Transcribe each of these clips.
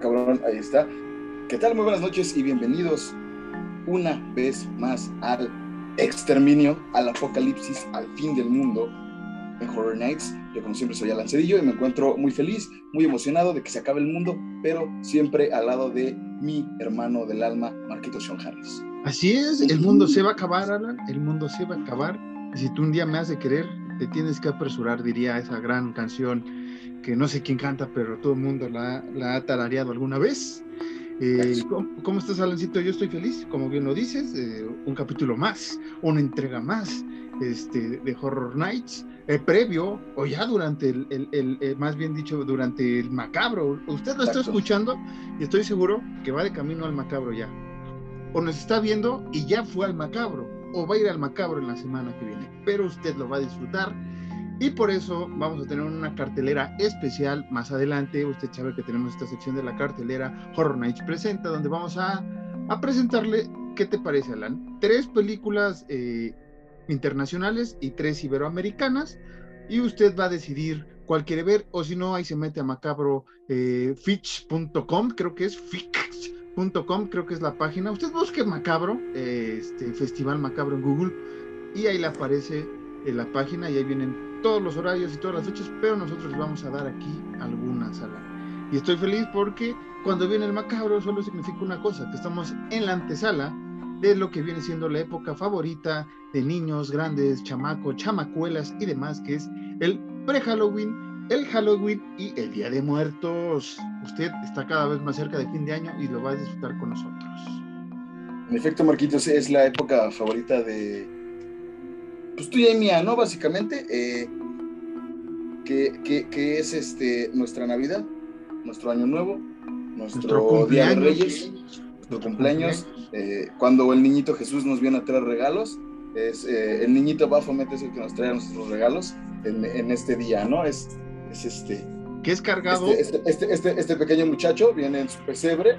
cabrón, ahí está. ¿Qué tal? Muy buenas noches y bienvenidos una vez más al exterminio, al apocalipsis, al fin del mundo en Horror Nights. Yo como siempre soy Alan Cedillo y me encuentro muy feliz, muy emocionado de que se acabe el mundo, pero siempre al lado de mi hermano del alma, Marquito Sean Harris. Así es, el mundo se va a acabar, Alan, el mundo se va a acabar. Y si tú un día me has de querer, te tienes que apresurar, diría esa gran canción que no sé quién canta, pero todo el mundo la, la ha tarareado alguna vez. Eh, ¿cómo, estás, Alancito? Yo estoy feliz, como bien lo dices, eh, un capítulo más, una entrega más este, de Horror Nights, eh, previo o ya durante el, el, el, más bien dicho, durante el macabro. Usted lo está escuchando y estoy seguro que va de camino al macabro ya. O nos está viendo y ya fue al macabro, o va a ir al macabro en la semana que viene, pero usted lo va a disfrutar y por eso vamos a tener una cartelera especial más adelante. Usted sabe que tenemos esta sección de la cartelera Horror Nights Presenta, donde vamos a, presentarle, ¿qué te parece, Alan? Tres películas eh, internacionales y tres iberoamericanas. Y usted va a decidir cuál quiere ver, o si no, ahí se mete a macabro eh, creo que es fix.com, creo que es la página. Usted busque Macabro, eh, este Festival Macabro en Google, y ahí le aparece en la página y ahí vienen todos los horarios y todas las fechas, pero nosotros vamos a dar aquí alguna sala. Y estoy feliz porque cuando viene el macabro solo significa una cosa, que estamos en la antesala de lo que viene siendo la época favorita de niños, grandes, chamacos, chamacuelas y demás, que es el pre-Halloween, el Halloween y el Día de Muertos. Usted está cada vez más cerca de fin de año y lo va a disfrutar con nosotros. En efecto, Marquitos, es la época favorita de, pues tuya y mía, ¿no? Básicamente, eh, que, es este, nuestra Navidad, nuestro Año Nuevo, nuestro, Día de Reyes, nuestro cumpleaños, eh, cuando el niñito Jesús nos viene a traer regalos, es eh, el niñito Baphomet es el que nos trae nuestros regalos en, este día, ¿no? Es, es este... Que es cargado. Este, este, este, este, pequeño muchacho viene en su pesebre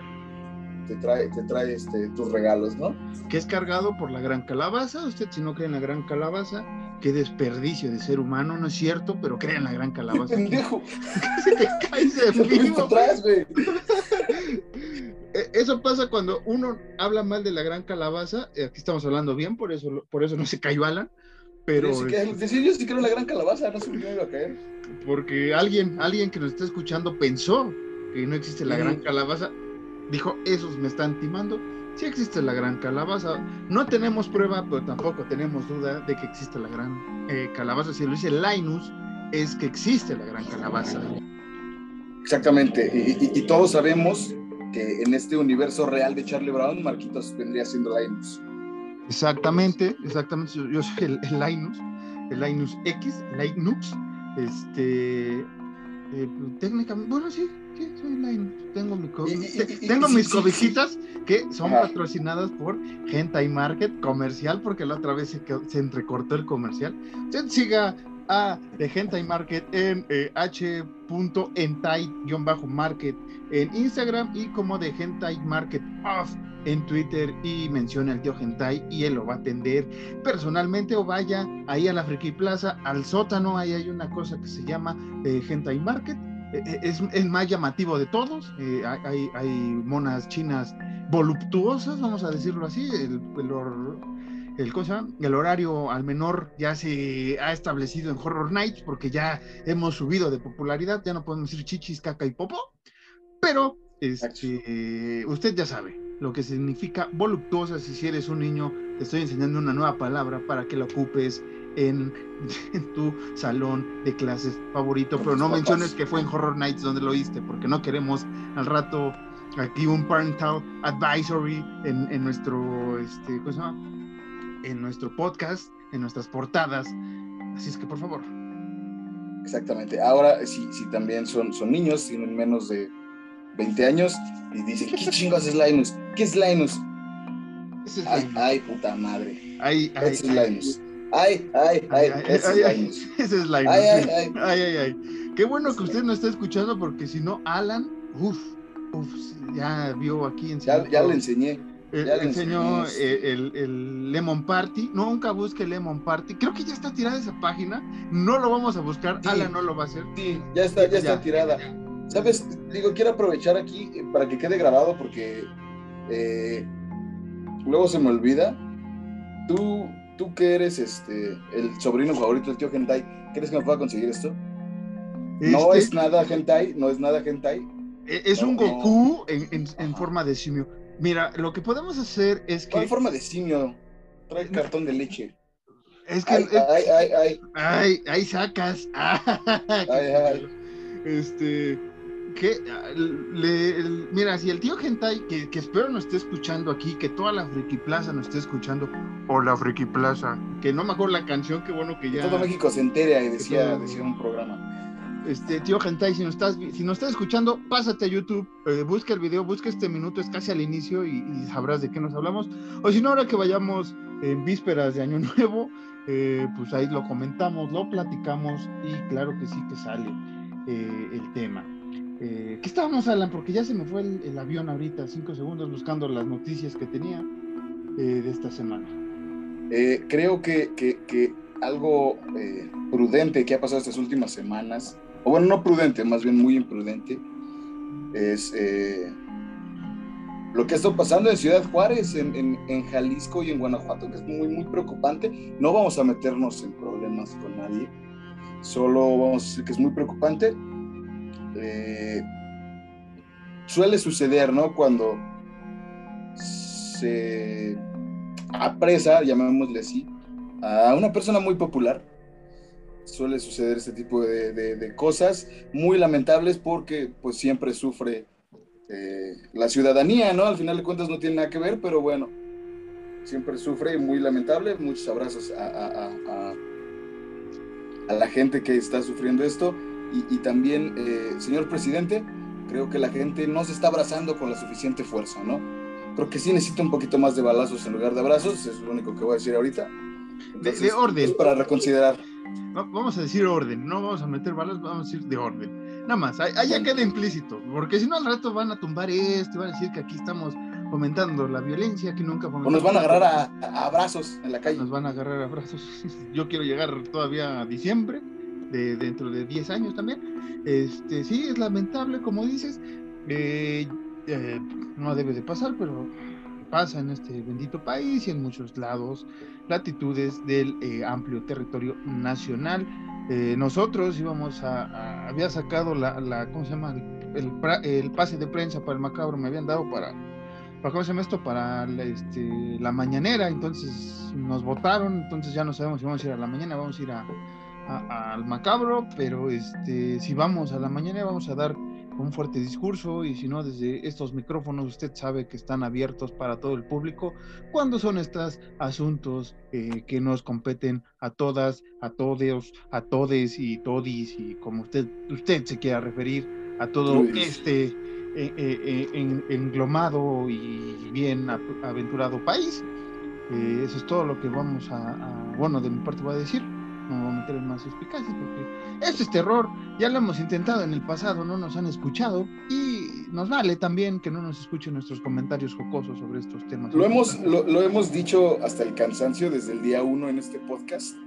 te trae, te trae este, tus regalos, ¿no? Que es cargado por la gran calabaza. Usted, si no cree en la gran calabaza, qué desperdicio de ser humano, no es cierto, pero cree en la gran calabaza. pendejo! se te caes de Eso pasa cuando uno habla mal de la gran calabaza. Eh, aquí estamos hablando bien, por eso, por eso no se cayó Alan. Pero. Sí, decir, yo sí creo en la gran calabaza, no sé me iba a caer. Porque alguien, alguien que nos está escuchando pensó que no existe la gran calabaza dijo, esos me están timando. Sí existe la gran calabaza. No tenemos prueba, pero tampoco tenemos duda de que existe la gran eh, calabaza. Si lo dice Linus, es que existe la gran calabaza. Exactamente. Y, todos sabemos que en este universo real de Charlie Brown, Marquitos vendría siendo Linus. Exactamente, exactamente. Yo, soy el, Linus, el Linus X, Linux. Este, eh, técnicamente, bueno, sí, tengo, tengo mis cobijitas que son patrocinadas por Hentai Market comercial, porque la otra vez se, se entrecortó el comercial. Usted siga a de Hentai Market en eh, h.entai-market en Instagram y como de Hentai Market Off en Twitter y mencione al tío Hentai y él lo va a atender personalmente o vaya ahí a la Friki Plaza, al sótano, ahí hay una cosa que se llama eh, Hentai Market eh, eh, es el más llamativo de todos. Eh, hay, hay, monas chinas voluptuosas, vamos a decirlo así. El, el, cosa, el horario al menor ya se ha establecido en Horror Nights porque ya hemos subido de popularidad. Ya no podemos decir chichis, caca y popo. Pero este, usted ya sabe lo que significa voluptuosa. Si eres un niño, te estoy enseñando una nueva palabra para que la ocupes en, tu salón de clases favorito, pero no menciones que fue en Horror Nights donde lo oíste, porque no queremos al rato aquí un parental advisory en, nuestro, este, En nuestro podcast, en nuestras portadas. Así es que por favor. Exactamente. Ahora, si, si también son, son niños, tienen menos de 20 años y dicen, ¿qué chingos es Linus? ¿Qué es Linus? ay, puta madre. Ay, ay, es Linus. Ay, ay, ay, ese es Linus. Ay, ay, ay. Ay, ay, ay. Qué bueno que usted no está escuchando porque si no, Alan, uff, uf, ya vio aquí en Ya, ya le enseñé. Eh, ya le enseñó el, el, Lemon Party. Nunca busque Lemon Party. Creo que ya está tirada esa página. No lo vamos a buscar. Alan no lo va a hacer. Sí, ya está, ya, está tirada. Sabes, digo, quiero aprovechar aquí eh, para que quede grabado porque eh, luego se me olvida. Tú, tú que eres este, el sobrino favorito del tío Gentai, ¿crees que me pueda conseguir esto? No Este- es nada Gentai, no es nada Gentai. E- Es un no. Goku en, en- forma de simio. Mira, lo que podemos hacer es Va en que. forma de simio. Trae cartón de leche. Es que. Ay, ay, ay, ay. Ay, ahí sacas. Ay, ay. Este. Que, le- el- mira, si el tío Gentai, que, que espero nos esté escuchando aquí, que toda la Friki Plaza nos esté escuchando, o la Friki Plaza, que no me acuerdo la canción, qué bueno que ya. Todo México se entera y decía, todo- decía un programa. Este, tío Gentai, si nos estás, si nos estás escuchando, pásate a YouTube, eh, busca el video, busca este minuto, es casi al inicio y, y sabrás de qué nos hablamos. O si no, ahora que vayamos en vísperas de Año Nuevo, eh, pues ahí lo comentamos, lo platicamos y claro que sí que sale eh, el tema. Eh, ¿Qué estábamos, Alan? Porque ya se me fue el, el avión ahorita, cinco segundos, buscando las noticias que tenía eh, de esta semana. Eh, creo que, que- que algo eh, prudente que ha pasado estas últimas semanas, o bueno, no prudente, más bien muy imprudente, es eh, lo que ha estado pasando en Ciudad Juárez, en, en- en Jalisco y en Guanajuato, que es muy, muy preocupante. No vamos a meternos en problemas con nadie, solo vamos a decir que es muy preocupante. Eh, suele suceder, ¿no? Cuando se apresa, llamémosle así, a una persona muy popular. Suele suceder este tipo de, cosas muy lamentables porque pues siempre sufre eh, la ciudadanía, ¿no? Al final de cuentas no tiene nada que ver, pero bueno, siempre sufre muy lamentable. Muchos abrazos a la gente que está sufriendo esto y, y también, eh, señor presidente, creo que la gente no se está abrazando con la suficiente fuerza, ¿no? Creo que sí necesita un poquito más de balazos en lugar de abrazos, es lo único que voy a decir ahorita. de orden. pues, para reconsiderar. Va- Vamos a decir orden, no vamos a meter balas, vamos a decir de orden. Nada más, ya queda implícito, porque si no al rato van a tumbar esto, van a decir que aquí estamos fomentando la violencia, que nunca O fomentamos. nos van a agarrar a, a abrazos en la calle. Nos van a agarrar a brazos. Yo quiero llegar todavía a diciembre, de, dentro de 10 años también. Este, sí, es lamentable, como dices. eh, eh, no debe de pasar, pero pasa en este bendito país y en muchos lados, latitudes del eh, amplio territorio nacional. Eh, nosotros íbamos a, a- había sacado la, la, ¿cómo se llama? El, el pase de prensa para el macabro, me habían dado para, para ¿cómo se llama esto? Para este, la mañanera, entonces nos votaron, entonces ya no sabemos si vamos a ir a la mañana, vamos a ir a, a- al macabro, pero este, si vamos a la mañana vamos a dar un fuerte discurso y si no desde estos micrófonos usted sabe que están abiertos para todo el público cuando son estos asuntos eh, que nos competen a todas, a todos, a todes y todis y como usted usted se quiera referir a todo Todis. este eh, eh, eh, en- englomado y bien aventurado país. Eso es todo lo que vamos a, a- bueno, de mi parte voy a decir. No me voy a meter en más suspicacias porque esto es terror. Ya lo hemos intentado en el pasado, no nos han escuchado y nos vale también que no nos escuchen nuestros comentarios jocosos sobre estos temas. Lo hemos, lo, lo hemos dicho hasta el cansancio desde el día uno en este podcast.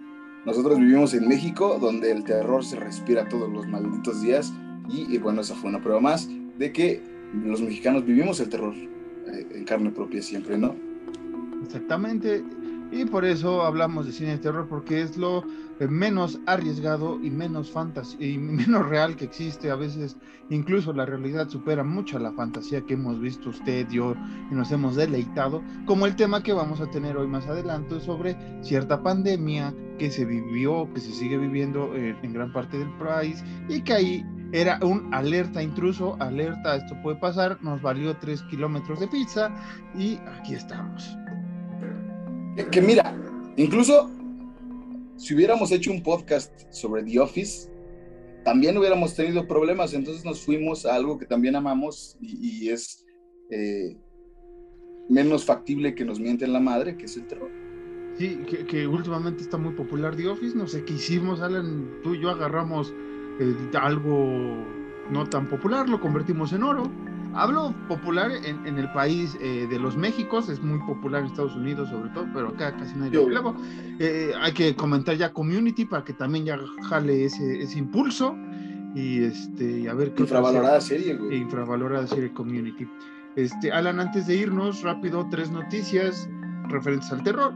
Nosotros vivimos en México, donde el terror se respira todos los malditos días. Y, y bueno, esa fue una prueba más de que los mexicanos vivimos el terror eh, en carne propia siempre, ¿no? Exactamente. Y por eso hablamos de cine de terror, porque es lo eh, menos arriesgado y menos fantas y menos real que existe. A veces incluso la realidad supera mucho a la fantasía que hemos visto usted, yo, y nos hemos deleitado, como el tema que vamos a tener hoy más adelante sobre cierta pandemia que se vivió, que se sigue viviendo en gran parte del país y que ahí era un alerta intruso, alerta, esto puede pasar, nos valió tres kilómetros de pizza y aquí estamos. Que, mira, incluso si hubiéramos hecho un podcast sobre The Office, también hubiéramos tenido problemas. Entonces nos fuimos a algo que también amamos y, es eh, menos factible que nos mienten la madre, que es el terror. Sí, que, que últimamente está muy popular The Office. No sé qué hicimos, Alan. Tú y yo agarramos eh, algo no tan popular, lo convertimos en oro. Hablo popular en, en el país eh, de los Méxicos, es muy popular en Estados Unidos sobre todo, pero acá casi nadie lo. Eh, hay que comentar ya Community para que también ya jale ese, ese impulso. y este, a ver qué Infravalorada serie, güey. Infravalorada serie Community. Este, Alan, antes de irnos, rápido, tres noticias referentes al terror.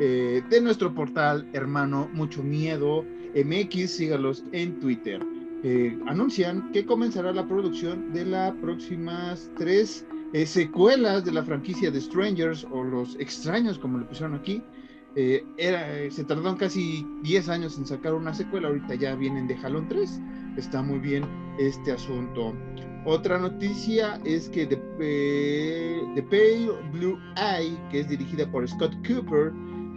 Eh, de nuestro portal hermano Mucho Miedo MX, sígalos en Twitter. Eh, anuncian que comenzará la producción de las próximas tres eh, secuelas de la franquicia de Strangers o Los Extraños, como le pusieron aquí. era, se tardaron casi 10 años en sacar una secuela, ahorita ya vienen de Jalón 3. Está muy bien este asunto. Otra noticia es que The, The Pale Blue Eye, que es dirigida por Scott Cooper,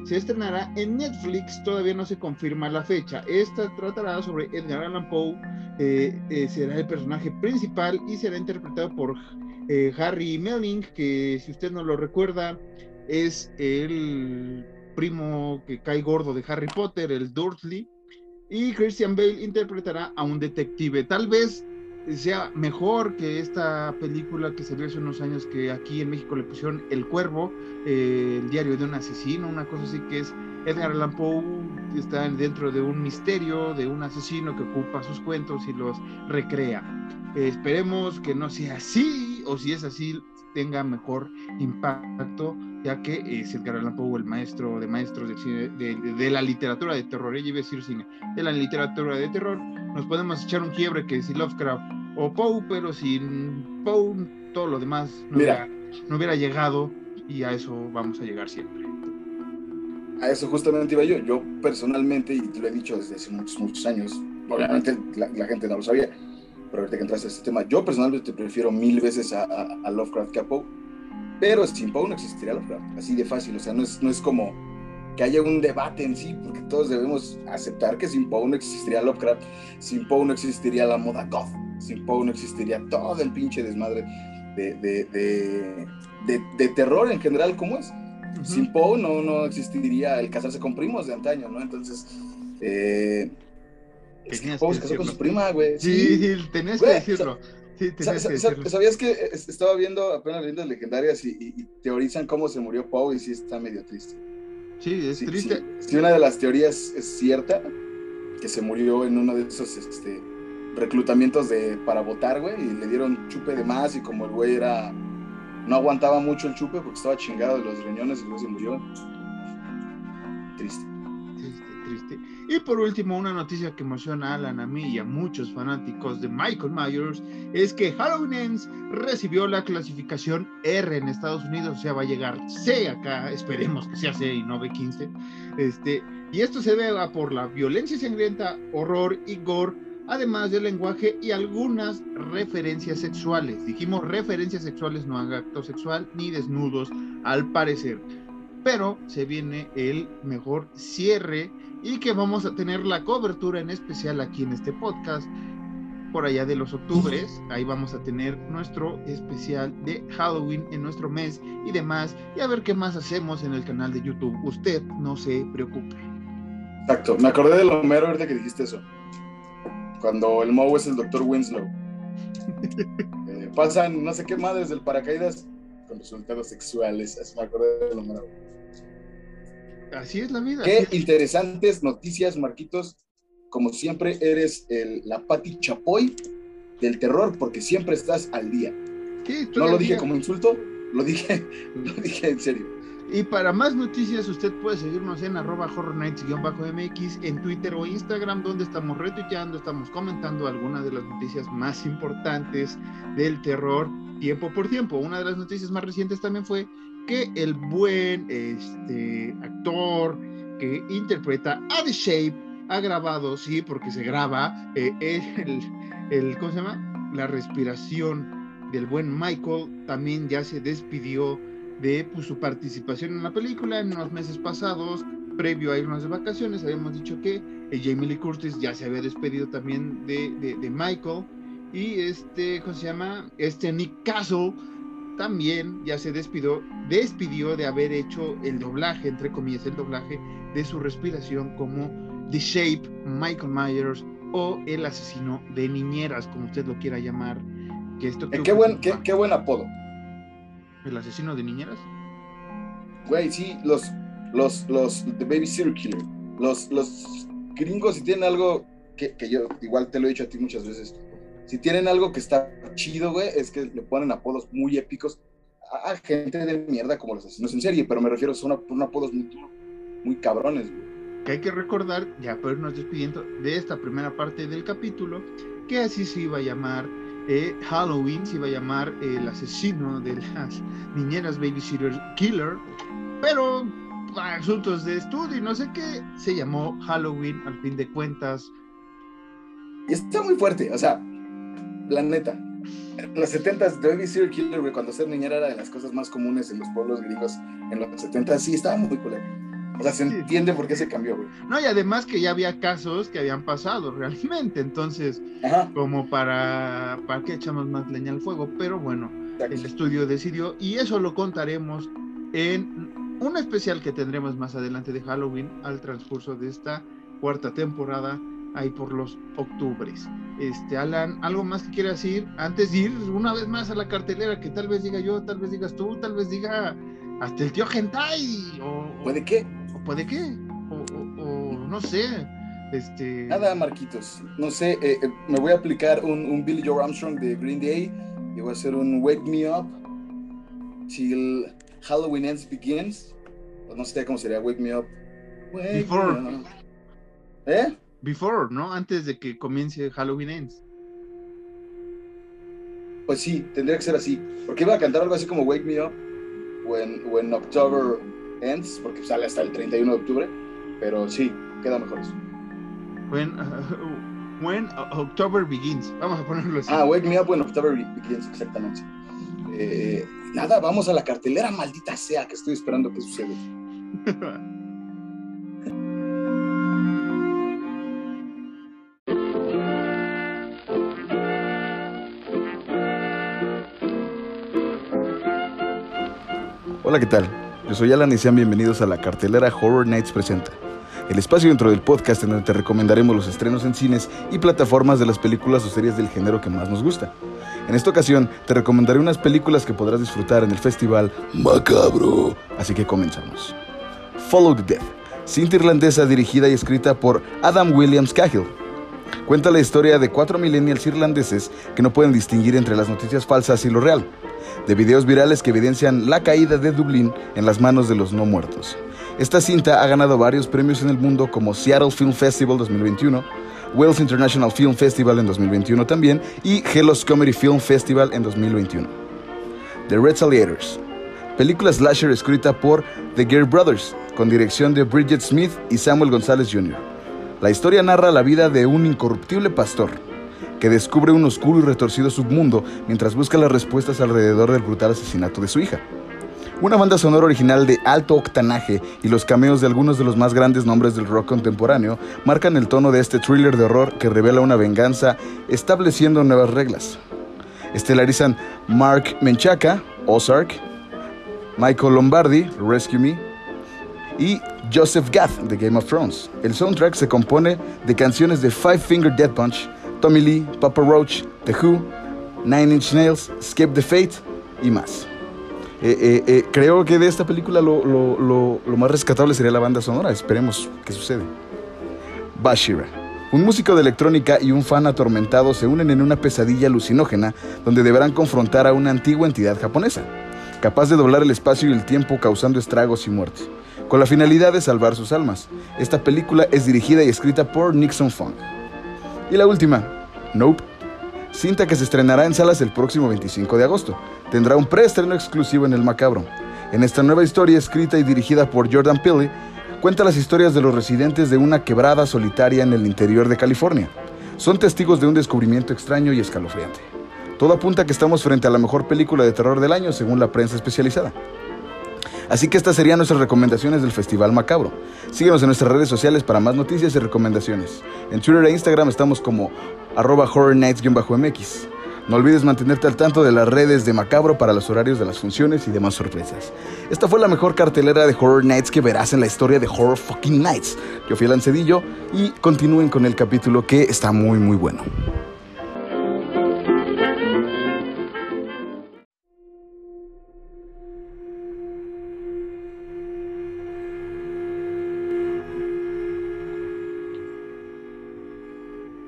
se estrenará en Netflix, todavía no se confirma la fecha. Esta tratará sobre Edgar Allan Poe, eh, eh, será el personaje principal y será interpretado por eh, Harry Melling, que si usted no lo recuerda, es el primo que cae gordo de Harry Potter, el Dursley. Y Christian Bale interpretará a un detective. Tal vez sea mejor que esta película que salió hace unos años que aquí en México le pusieron El Cuervo, eh, el diario de un asesino, una cosa así que es Edgar Allan Poe está dentro de un misterio de un asesino que ocupa sus cuentos y los recrea. esperemos que no sea así o si es así tenga mejor impacto ya que es Edgar Allan Poe el maestro de maestros de, la literatura de terror, ella iba a decir cine, de la literatura de terror, nos podemos echar un quiebre que si Lovecraft o Poe, pero sin Poe todo lo demás no, hubiera, llegado y a eso vamos a llegar siempre. A eso justamente iba yo. Yo personalmente, y te lo he dicho desde hace muchos, muchos años, obviamente la, gente no lo sabía, pero ahorita que entraste a este tema, yo personalmente prefiero mil veces a, a Lovecraft que a Poe pero sin Poe no existiría Lovecraft, así de fácil, o sea, no es, no es como que haya un debate en sí, porque todos debemos aceptar que sin Poe no existiría Lovecraft, sin Poe no existiría la moda goth, sin Poe no existiría todo el pinche desmadre de, de, de, terror en general como es. Sin Poe no, no existiría el casarse con primos de antaño, ¿no? Entonces, eh, es que casó con su prima, güey. Sí, sí, tenías que decirlo. ¿Sabías que estaba viendo apenas leyendas legendarias y, teorizan cómo se murió Poe y sí está medio triste? Sí, es triste. Si una de las teorías es cierta, que se murió en uno de esos este, reclutamientos de, para votar, güey, y le dieron chupe de más y como el güey era... No aguantaba mucho el chupe porque estaba chingado de los riñones y luego se murió. Triste. Y por último, una noticia que emociona a Alan, a mí y a muchos fanáticos de Michael Myers es que Halloween Ends recibió la clasificación R en Estados Unidos, o sea, va a llegar C acá, esperemos que sea C y no B15. Este, y esto se debe por la violencia sangrienta, horror y gore, además del lenguaje y algunas referencias sexuales. Dijimos referencias sexuales, no acto sexual ni desnudos, al parecer. Pero se viene el mejor cierre y que vamos a tener la cobertura en especial aquí en este podcast por allá de los octubres. Ahí vamos a tener nuestro especial de Halloween en nuestro mes y demás. Y a ver qué más hacemos en el canal de YouTube. Usted no se preocupe. Exacto. Me acordé de lo mero ahorita que dijiste eso. Cuando el Moe es el doctor Winslow. Eh, pasan no sé qué madres del paracaídas con resultados sexuales. Así me acordé de lo mero. Así es la vida. Qué interesantes noticias, Marquitos. Como siempre, eres el, la Pati Chapoy del terror, porque siempre estás al día. no lo dije como insulto, lo dije, lo dije en serio. Y para más noticias, usted puede seguirnos en arroba horrornights-mx en Twitter o Instagram, donde estamos retuiteando, estamos comentando algunas de las noticias más importantes del terror tiempo por tiempo. Una de las noticias más recientes también fue que el buen este, actor que interpreta a The Shape ha grabado, sí, porque se graba, eh, el, el, ¿cómo se llama? La respiración del buen Michael también ya se despidió de pues, su participación en la película en unos meses pasados, previo a irnos de vacaciones, habíamos dicho que eh, Jamie Lee Curtis ya se había despedido también de, de, de Michael y este, ¿cómo se llama? Este Nick Castle también ya se despidió, despidió de haber hecho el doblaje, entre comillas, el doblaje de su respiración como The Shape, Michael Myers o el asesino de niñeras, como usted lo quiera llamar. Que esto eh, qué, buen, qué, buen apodo. ¿El asesino de niñeras? Güey, sí, los, los, los, The Baby Serial Killer. Los, los gringos, si tienen algo que, que yo igual te lo he dicho a ti muchas veces, si tienen algo que está chido, güey, es que le ponen apodos muy épicos a, gente de mierda como los asesinos en serie, pero me refiero, son, son apodos muy, muy cabrones, güey. Que hay que recordar, ya por irnos despidiendo de esta primera parte del capítulo, que así se iba a llamar eh, Halloween, se iba a llamar el asesino de las niñeras Babysitter Killer, pero asuntos de estudio y no sé qué, se llamó Halloween al fin de cuentas. Y está muy fuerte, o sea, la neta. En los 70 s Baby Serial Killer, cuando ser niñera era de las cosas más comunes en los pueblos gringos en los 70 sí, estaba muy cool. O sea, se entiende por qué se cambió, güey. No, y además que ya había casos que habían pasado realmente, entonces, como para, para que echamos más leña al fuego, pero bueno, el estudio decidió, y eso lo contaremos en un especial que tendremos más adelante de Halloween al transcurso de esta cuarta temporada ahí por los octubres. Este, Alan, ¿algo más que quieras decir antes de ir una vez más a la cartelera que tal vez diga yo, tal vez digas tú, tal vez diga hasta el tío Gentai? O, ¿Puede qué? O puede qué? O, no sé. Este... Nada, Marquitos. No sé, eh, eh, me voy a aplicar un, un, Billy Joe Armstrong de Green Day y voy a hacer un Wake Me Up till Halloween Ends Begins. no sé cómo sería, Wake Me Up. Wake Me up. ¿Eh? Before, ¿no? Antes de que comience Halloween Ends. Pues sí, tendría que ser así. Porque iba a cantar algo así como Wake Me Up when, when October Ends, porque sale hasta el 31 de octubre. Pero sí, queda mejor eso. When, when October Begins. Vamos a ponerlo así. Ah, Wake Me Up when October Begins, exactamente. Eh, nada, vamos a la cartelera, maldita sea, que estoy esperando que suceda. Hola, ¿qué tal? Yo soy Alan y sean bienvenidos a la cartelera Horror Nights Presenta, el espacio dentro del podcast en donde te recomendaremos los estrenos en cines y plataformas de las películas o series del género que más nos gusta. En esta ocasión te recomendaré unas películas que podrás disfrutar en el festival Macabro, así que comenzamos. Follow the Death, cinta irlandesa dirigida y escrita por Adam Williams Cahill. Cuenta la historia de cuatro millennials irlandeses que no pueden distinguir entre las noticias falsas y lo real de videos virales que evidencian la caída de Dublín en las manos de los no muertos. Esta cinta ha ganado varios premios en el mundo como Seattle Film Festival 2021, Wales International Film Festival en 2021 también y Hellos Comedy Film Festival en 2021. The Retaliators, película slasher escrita por The Gare Brothers, con dirección de Bridget Smith y Samuel González Jr. La historia narra la vida de un incorruptible pastor que descubre un oscuro y retorcido submundo mientras busca las respuestas alrededor del brutal asesinato de su hija. Una banda sonora original de alto octanaje y los cameos de algunos de los más grandes nombres del rock contemporáneo marcan el tono de este thriller de horror que revela una venganza estableciendo nuevas reglas. Estelarizan Mark Menchaca, Ozark, Michael Lombardi, Rescue Me, y Joseph Gath de Game of Thrones. El soundtrack se compone de canciones de Five Finger Dead Punch, Tommy Lee, Papa Roach, The Who, Nine Inch Nails, Skip the Fate y más. Eh, eh, eh, creo que de esta película lo, más rescatable sería la banda sonora. Esperemos que sucede. Bashira. Un músico de electrónica y un fan atormentado se unen en una pesadilla alucinógena donde deberán confrontar a una antigua entidad japonesa, capaz de doblar el espacio y el tiempo causando estragos y muerte, con la finalidad de salvar sus almas. Esta película es dirigida y escrita por Nixon Funk. Y la última, Nope. Cinta que se estrenará en salas el próximo 25 de agosto. Tendrá un preestreno exclusivo en el Macabro. En esta nueva historia escrita y dirigida por Jordan Peele, cuenta las historias de los residentes de una quebrada solitaria en el interior de California. Son testigos de un descubrimiento extraño y escalofriante. Todo apunta a que estamos frente a la mejor película de terror del año según la prensa especializada. Así que estas serían nuestras recomendaciones del Festival Macabro. Síguenos en nuestras redes sociales para más noticias y recomendaciones. En Twitter e Instagram estamos como arroba horrornights-mx. No olvides mantenerte al tanto de las redes de Macabro para los horarios de las funciones y demás sorpresas. Esta fue la mejor cartelera de Horror Nights que verás en la historia de Horror Fucking Nights. Yo fui Lancedillo y continúen con el capítulo que está muy muy bueno.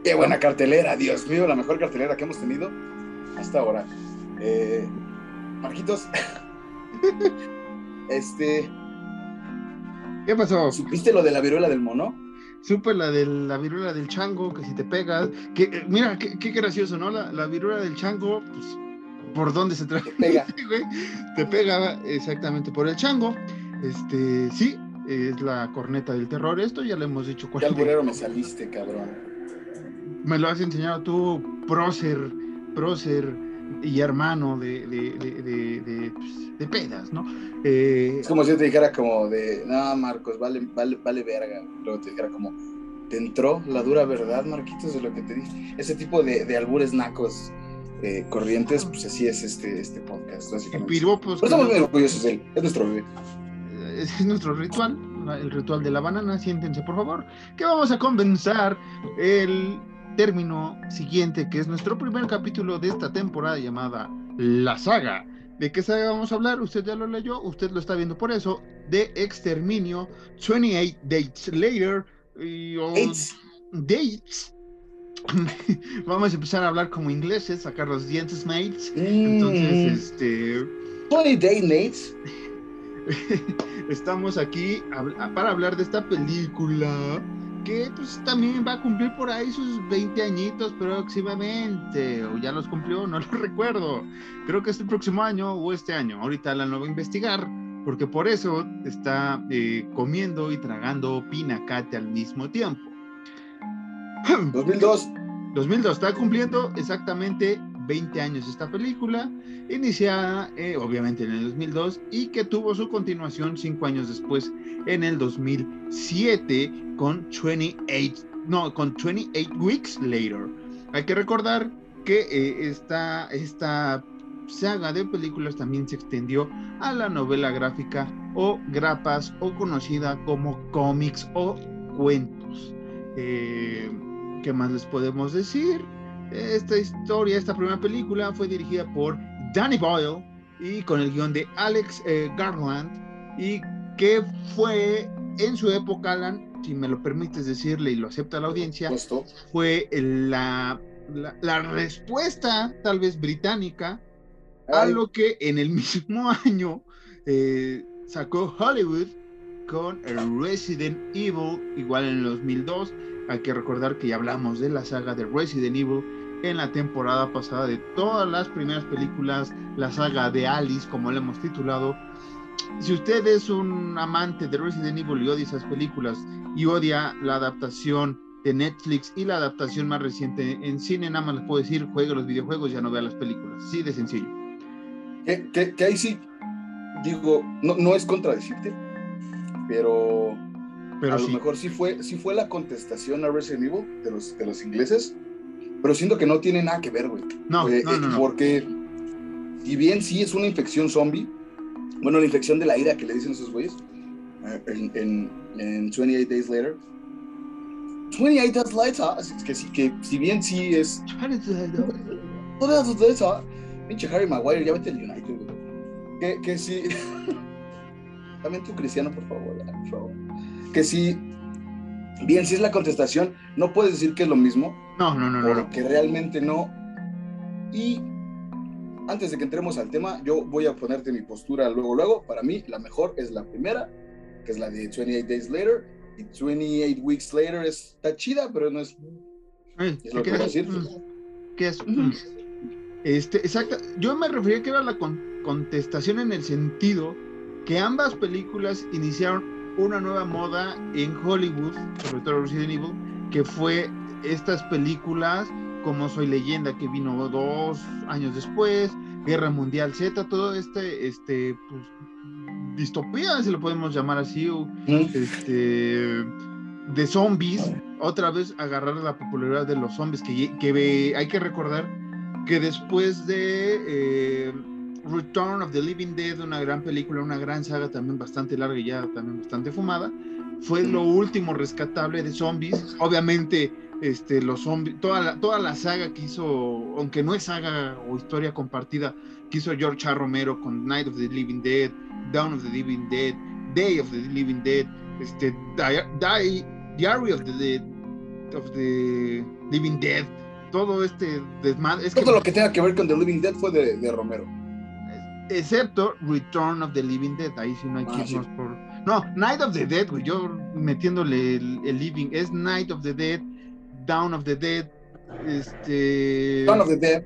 Qué buena cartelera, Dios mío, la mejor cartelera que hemos tenido hasta ahora. Eh, Marquitos, este. ¿Qué pasó? ¿Supiste lo de la viruela del mono? Supe la de la viruela del chango, que si te pegas, que eh, mira, qué, gracioso, ¿no? La, la, viruela del chango, pues, ¿por dónde se trae? Te pega. te pega exactamente por el chango. Este, sí, es la corneta del terror. Esto ya lo hemos dicho. Qué alburero me saliste, cabrón. Me lo has enseñado tú, prócer, prócer y hermano de, de, de, de, pues, pedas, ¿no? Eh, es como si yo te dijera como de, no, Marcos, vale, vale, vale verga. Luego te dijera como, ¿te entró la dura verdad, Marquitos, de lo que te dije? Ese tipo de, de albures nacos eh, corrientes, pues así es este, este podcast. Piropos, Pero estamos muy orgullosos de él, es nuestro bebé. Es nuestro ritual, el ritual de la banana, siéntense por favor, que vamos a comenzar el término siguiente, que es nuestro primer capítulo de esta temporada llamada La Saga. ¿De qué saga vamos a hablar? Usted ya lo leyó, usted lo está viendo por eso, de Exterminio, 28 Dates Later, y, oh, Dates. Dates. vamos a empezar a hablar como ingleses, sacar los dientes mates. Mm. Entonces, este... 20 Day Nates. Estamos aquí para hablar de esta película que pues también va a cumplir por ahí sus 20 añitos próximamente, o ya los cumplió, no lo recuerdo. Creo que es el próximo año o este año. Ahorita la no voy a investigar, porque por eso está eh, comiendo y tragando pinacate al mismo tiempo. 2002. 2002 está cumpliendo exactamente 20 años esta película, iniciada eh, obviamente en el 2002 y que tuvo su continuación 5 años después en el 2007 con 28, no, con 28 Weeks Later. Hay que recordar que eh, esta, esta saga de películas también se extendió a la novela gráfica o grapas o conocida como cómics o cuentos. Eh, ¿Qué más les podemos decir? Esta historia, esta primera película fue dirigida por Danny Boyle y con el guion de Alex eh, Garland y que fue en su época, Alan, si me lo permites decirle y lo acepta la audiencia, fue la, la, la respuesta tal vez británica a Ay, lo que en el mismo año eh, sacó Hollywood con Resident Evil, igual en el 2002. Hay que recordar que ya hablamos de la saga de Resident Evil en la temporada pasada de todas las primeras películas, la saga de Alice, como le hemos titulado. Si usted es un amante de Resident Evil y odia esas películas y odia la adaptación de Netflix y la adaptación más reciente en cine, nada más les puedo decir, juegue los videojuegos, ya no vea las películas. Sí, de sencillo. que, que- que ahí sí, digo, no, no es contradecirte, pero, Pero a lo mejor sí fue, sí fue la contestación a Resident Evil de los, de los ingleses, pero siento que no tiene nada que ver, güey. No, Eh, no, eh, no, no. Porque, si bien sí es una infección zombie, bueno, la infección de la ira que le dicen esos güeyes, eh, en, en, en 28 Days Later. 28 Days Later, que, sí, que si bien sí es. Pinche Harry Maguire, ya vete al United, güey. Que, que sí. También tú, Cristiano, por favor, por favor. Que sí. Bien, si es la contestación, no puedes decir que es lo mismo, No, no, no, no. no. porque realmente no. Y antes de que entremos al tema, yo voy a ponerte mi postura luego, luego. Para mí, la mejor es la primera, que es la de 28 Days Later. Y 28 Weeks Later está chida, pero no es. Eh, Es ¿qué lo que a decir. Mm, ¿Qué es? Mm. Este, exacto. Yo me refería que era la con- contestación en el sentido que ambas películas iniciaron una nueva moda en Hollywood, sobre todo Resident Evil, que fue estas películas como Soy Leyenda, que vino dos años después, Guerra Mundial Z, todo este, este, pues, distopía, si lo podemos llamar así, este, de zombies, otra vez agarrar la popularidad de los zombies, que, que hay que recordar que después de eh, Return of the Living Dead, una gran película, una gran saga también bastante larga y ya también bastante fumada, fue lo último rescatable de zombies. Obviamente, este, los zombies, toda la, toda la saga que hizo, aunque no es saga o historia compartida, que hizo George A. Romero con Night of the Living Dead, Dawn of the Living Dead, Day of the Living Dead, este, Di- Di- Diary of the Dead, of the Living Dead, todo este desmadre. todo lo que tenga que ver con The Living Dead fue de, Romero. Excepto Return of the Living Dead, ahí sí no hay que ah, irnos por. No, Night of the Dead, güey, yo metiéndole el, Living, es Night of the Dead, Down of the Dead, este. Dawn of the Dead.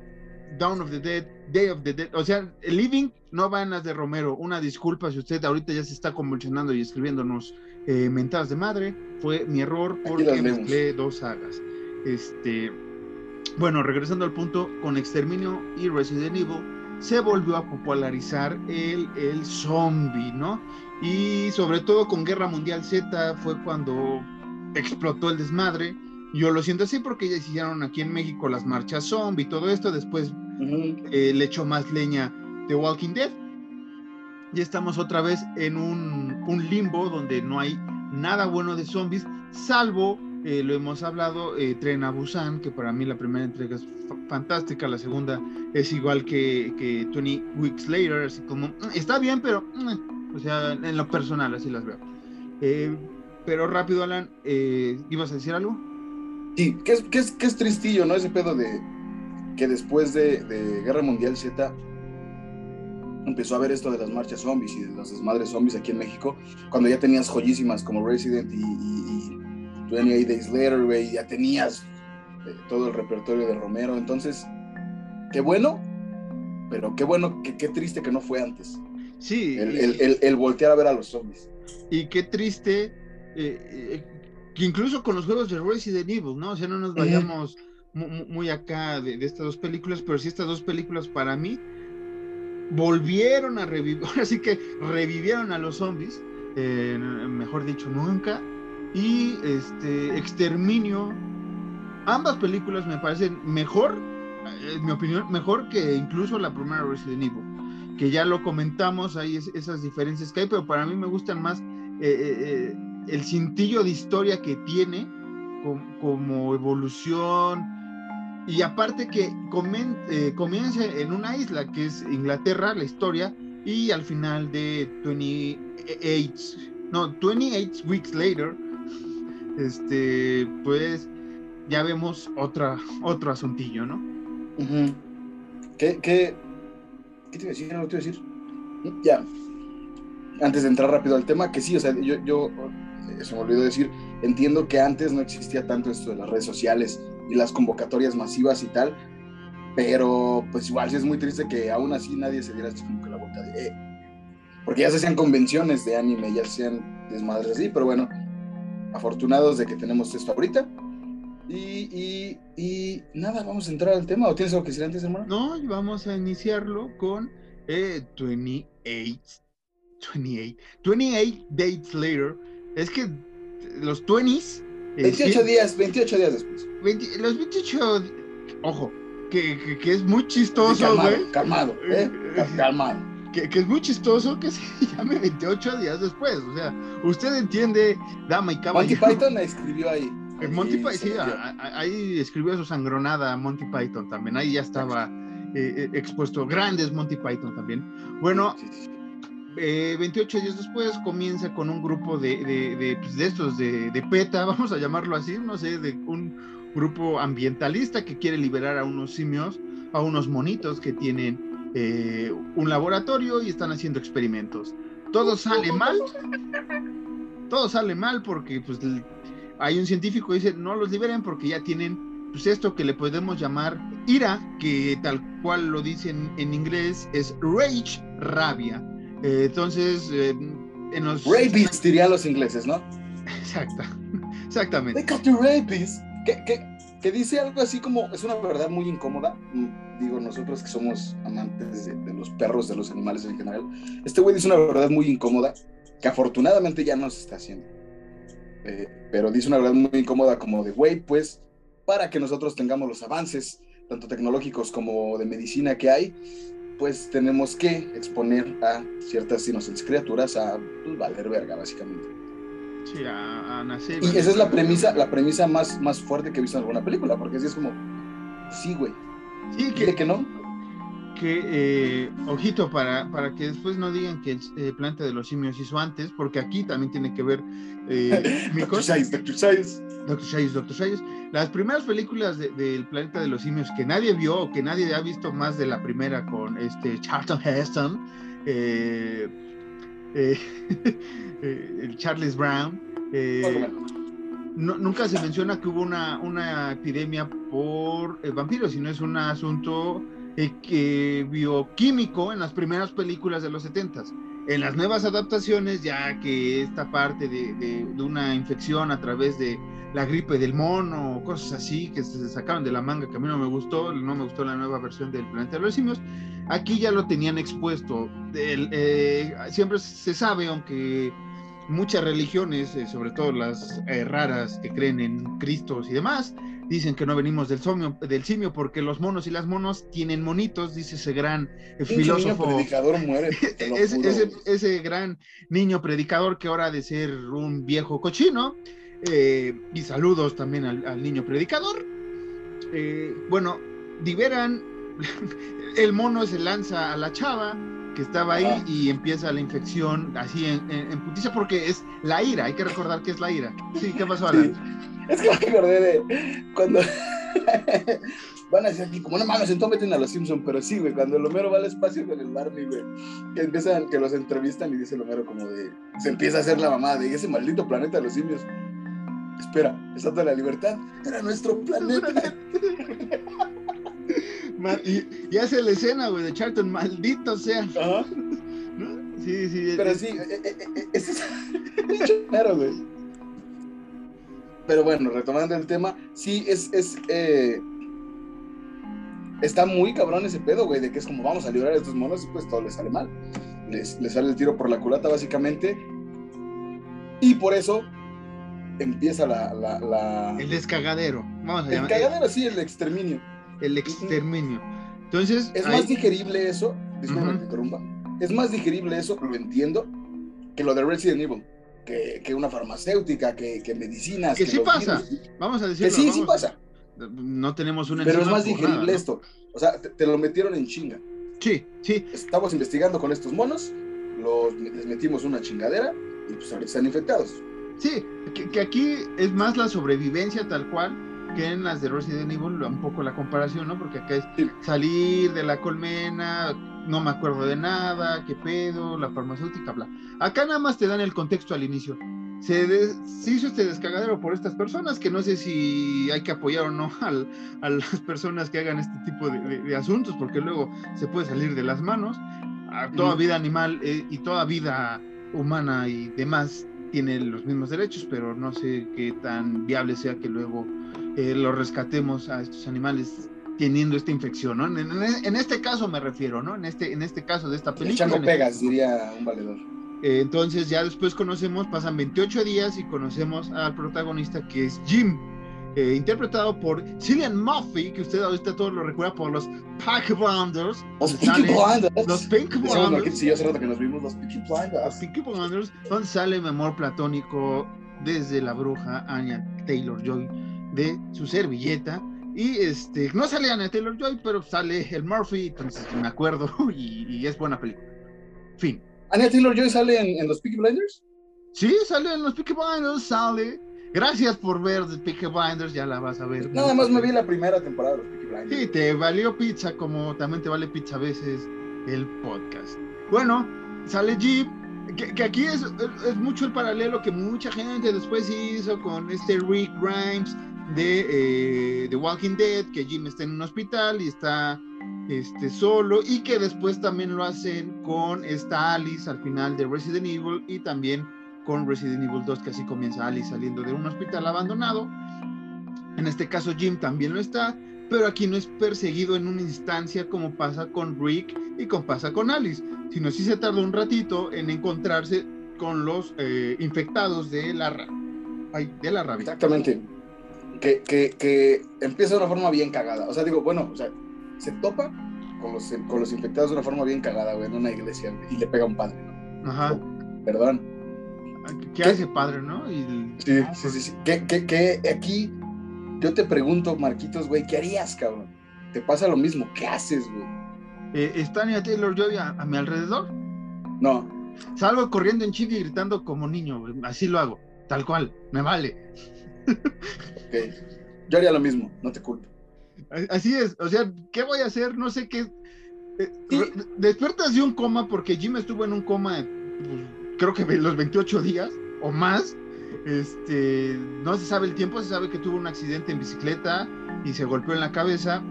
Dawn of the Dead, Day of the Dead. O sea, el Living no va en las de Romero. Una disculpa si usted ahorita ya se está convulsionando y escribiéndonos eh, mentadas de madre. Fue mi error porque mezclé dos sagas. Este. Bueno, regresando al punto, con Exterminio y Resident Evil se volvió a popularizar el, el zombie, ¿no? Y sobre todo con Guerra Mundial Z fue cuando explotó el desmadre. Yo lo siento así porque ya hicieron aquí en México las marchas zombie y todo esto. Después eh, le echó más leña de Walking Dead. Y estamos otra vez en un, un limbo donde no hay nada bueno de zombies, salvo eh, lo hemos hablado, eh, Tren a Busan, que para mí la primera entrega es fantástica, la segunda es igual que, que 20 Weeks Later, así como, mm, está bien, pero, mm, o sea, en lo personal así las veo. Eh, pero rápido, Alan, ¿ibas a decir algo? Sí, que es, que, es, que es tristillo, ¿no? Ese pedo de que después de, de Guerra Mundial Z empezó a ver esto de las marchas zombies y de las desmadres zombies aquí en México, cuando ya tenías joyísimas como Resident y 28 Days Later, güey, ya tenías eh, todo el repertorio de Romero. Entonces, qué bueno, pero qué bueno, qué, qué triste que no fue antes. Sí. El, voltear a ver a los zombies. Y qué triste eh, eh, que incluso con los juegos de Resident Evil, ¿no? O sea, no nos vayamos muy, acá de, estas dos películas, pero sí estas dos películas para mí volvieron a revivir, así que revivieron a los zombies, mejor dicho, nunca y este Exterminio. Ambas películas me parecen mejor, en mi opinión, mejor que incluso la primera Resident Evil, que ya lo comentamos, hay esas diferencias que hay, pero para mí me gustan más eh, eh, eh, el cintillo de historia que tiene como, evolución y aparte que comienza en una isla que es Inglaterra, la historia, y al final de 28, no, 28 weeks later, este, pues ya vemos otra, otro asuntillo, ¿no? ¿Qué, qué, qué te iba a decir? No te iba a decir. Ya. Antes de entrar rápido al tema, que sí, o sea, yo, yo eh, se me olvidó decir, entiendo que antes no existía tanto esto de las redes sociales y las convocatorias masivas y tal, pero pues igual sí es muy triste que aún así nadie se diera como la boca de... Eh, porque ya se hacían convenciones de anime, ya se hacían desmadres así, pero bueno, afortunados de que tenemos esto ahorita. Y, y, nada, vamos a entrar al tema. ¿O tienes algo que decir antes, hermano? No, vamos a iniciarlo con eh, 28, 28, 28 days later. Es que los 20s. 28 días, 28 días después. los 28, ojo, que, que, es muy chistoso, güey. Calmado, ¿eh? calmado que, es muy chistoso que se llame 28 días después. O sea, usted entiende, dama y caballero. Monty Python escribió ahí. Eh, Monty Python, sí, ahí escribió su sangronada Monty Python también. Ahí ya estaba eh, eh, expuesto. Grandes Monty Python también. Bueno, 28 días después comienza con un grupo de, de, de, pues de estos, de, de, PETA, vamos a llamarlo así, no sé, de un grupo ambientalista que quiere liberar a unos simios, a unos monitos que tienen eh, un laboratorio y están haciendo experimentos. Todo sale mal. Todo sale mal porque pues, hay un científico que dice no los liberen porque ya tienen pues, esto que le podemos llamar ira, que tal cual lo dicen en inglés es rage, rabia. Eh, entonces, eh, en los... Rabies dirían los ingleses, ¿no? Exacto, exactamente. They got the rabies. ¿Qué, qué, que dice algo así como, es una verdad muy incómoda, mm, digo nosotros que somos amantes de, los perros, de los animales en general, este güey dice una verdad muy incómoda que afortunadamente ya no se está haciendo. Eh, pero dice una verdad muy incómoda como de, güey, pues para que nosotros tengamos los avances, tanto tecnológicos como de medicina que hay, pues tenemos que exponer a ciertas inocentes criaturas a pues, valer verga, básicamente. Sí, a, nacer. Y esa es la premisa, la premisa más, más fuerte que he visto en alguna película, porque así es como, sí, güey. Sí, que, que no. que, eh, ojito, para, para que después no digan que el eh, planeta de los simios hizo antes, porque aquí también tiene que ver eh, Dr. Shais, Dr. Shais. Dr. Shais, Dr. Shais. Las primeras películas del planeta de los simios que nadie vio o que nadie ha visto más de la primera con este Charlton Heston, eh, eh, el Charles Brown. No, nunca se menciona que hubo una, una epidemia por vampiros, sino es un asunto eh, bioquímico en las primeras películas de los 70 En las nuevas adaptaciones, ya que esta parte de, de, una infección a través de la gripe del mono o cosas así que se sacaron de la manga, que a mí no me gustó, no me gustó la nueva versión del Planeta de los Simios, aquí ya lo tenían expuesto. Eh, siempre se sabe, aunque muchas religiones, eh, sobre todo las eh, raras que creen en Cristos y demás, dicen que no venimos del, somio, del simio porque los monos y las monos tienen monitos, dice ese gran filósofo. predicador muere. ese, ese, gran niño predicador que ahora ha de ser un viejo cochino. Y saludos también al, niño predicador. Bueno, liberan, el mono se lanza a la chava que estaba ahí y empieza la infección así en, en, putiza porque es la ira, hay que recordar que es la ira. Sí, ¿qué pasó, Alan? Es que me acordé de cuando van a decir aquí, como no mames, entonces meten a los Simpsons, pero sí, güey, cuando el Homero va al espacio con el Barney, güey, que empiezan, que los entrevistan y dice el Homero como de, se empieza a hacer la mamá de ese maldito planeta de los simios. Espera, ¿está de la libertad? Era nuestro planeta. y, hace la escena, güey, de Charlton, maldito sea. Ajá. Sí, sí. Pero sí, eh, eh, eh, es claro, güey. Pero bueno, retomando el tema, sí, es, es está muy cabrón ese pedo, güey, de que es como vamos a librar a estos monos y pues todo les sale mal. Les, les sale el tiro por la culata, básicamente. Y por eso empieza la, la, El descagadero, vamos a El cagadero, sí, el exterminio. El exterminio. Entonces... Es más digerible eso, disculpa es más digerible eso, lo entiendo, que lo de Resident Evil. Que, que una farmacéutica, que, que medicinas. Que, sí pasa, vamos a decirlo. Que sí, sí pasa. No tenemos una... Pero es más digerible esto. O sea, te, lo metieron en chinga. Sí, sí. Estamos investigando con estos monos, los, les metimos una chingadera y pues ahorita están infectados. Sí, que, aquí es más la sobrevivencia tal cual que en las de Resident Evil, un poco la comparación, ¿no? Porque acá es salir de la colmena, no me acuerdo de nada, qué pedo, la farmacéutica, bla. Acá nada más te dan el contexto al inicio. Se, hizo este descagadero por estas personas, que no sé si hay que apoyar o no a las personas que hagan este tipo de, asuntos, porque luego se puede salir de las manos. toda vida animal eh, y toda vida humana y demás tiene los mismos derechos, pero no sé qué tan viable sea que luego eh, lo rescatemos a estos animales teniendo esta infección, ¿no? En, este caso me refiero, ¿no? En este, en este caso de esta película. Echando pegas, diría un valedor. Eh, entonces ya después conocemos, pasan 28 días y conocemos al protagonista que es Jim, eh, interpretado por Cillian Murphy, que usted ahorita todo lo recuerda por los Pack Blinders. Los Pinky Blinders. Los Pink Blinders. Sí, hace rato que nos vimos los Pinky Blinders. Los Pinky Blinders, donde sale mi amor platónico desde la bruja Anya Taylor Joy de su servilleta. Y este, no sale Anya Taylor Joy, pero sale el Murphy, entonces me acuerdo, y, es buena película. Fin. ¿Anya Taylor Joy sale en, en los Peaky Blinders? Sí, sale en los Peaky Blinders, sale. Gracias por ver The Peaky Blinders, ya la vas a ver. Nada más me vi la primera temporada de los Peaky Blinders. Sí, te valió pizza como también te vale pizza a veces el podcast. Bueno, sale Jeep, que, aquí es, es, mucho el paralelo que mucha gente después hizo con este Rick Grimes de eh, Walking Dead, que Jim está en un hospital y está este, solo, y que después también lo hacen con esta Alice al final de Resident Evil y también con Resident Evil 2, que así comienza Alice saliendo de un hospital abandonado. En este caso Jim también lo está, pero aquí no es perseguido en una instancia como pasa con Rick y como pasa con Alice, sino sí se tarda un ratito en encontrarse con los eh, infectados de la, ay, de la rabia. Exactamente. Que, que, que, empieza de una forma bien cagada. O sea, digo, bueno, o sea, se topa con los, con los infectados de una forma bien cagada, güey, en una iglesia, y le pega a un padre, ¿no? Ajá. perdón ¿Qué, hace padre, no? Sí, sí, sí, sí. ¿Qué, aquí yo te pregunto, Marquitos, güey, ¿qué harías, cabrón? Te pasa lo mismo, ¿qué haces, güey? eh, ¿está Anya Taylor Joy a, mi alrededor? No. Salgo corriendo en chinga y gritando como niño, así lo hago, tal cual, me vale. ok, yo haría lo mismo, no te culpo. Así es, o sea, ¿qué voy a hacer? No sé qué. Eh, despiertas de un coma porque Jim estuvo en un coma, pues, creo que los 28 días o más. Este, no se sabe el tiempo, se sabe que tuvo un accidente en bicicleta y se golpeó en la cabeza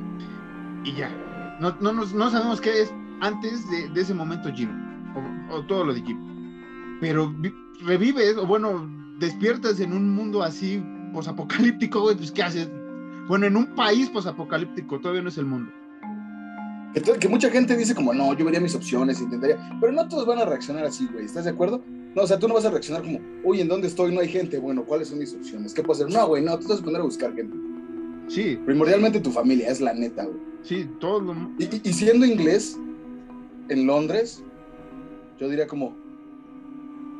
y ya. No, no, no sabemos qué es antes de, ese momento Jim, o, todo lo de Jim. Pero revives, o bueno, despiertas en un mundo así posapocalíptico, güey, pues ¿qué haces? Bueno, en un país posapocalíptico, todavía no es el mundo. Que, que, mucha gente dice como, no, yo vería mis opciones, intentaría, pero no todos van a reaccionar así, güey, ¿estás de acuerdo? No, o sea, tú no vas a reaccionar como, uy, ¿en dónde estoy? No hay gente. Bueno, ¿cuáles son mis opciones? ¿Qué puedo hacer? No, güey, no, tú te vas a poner a buscar gente. Sí. Primordialmente tu familia, es la neta, güey. Sí, todo lo... y, y siendo inglés, en Londres, yo diría como,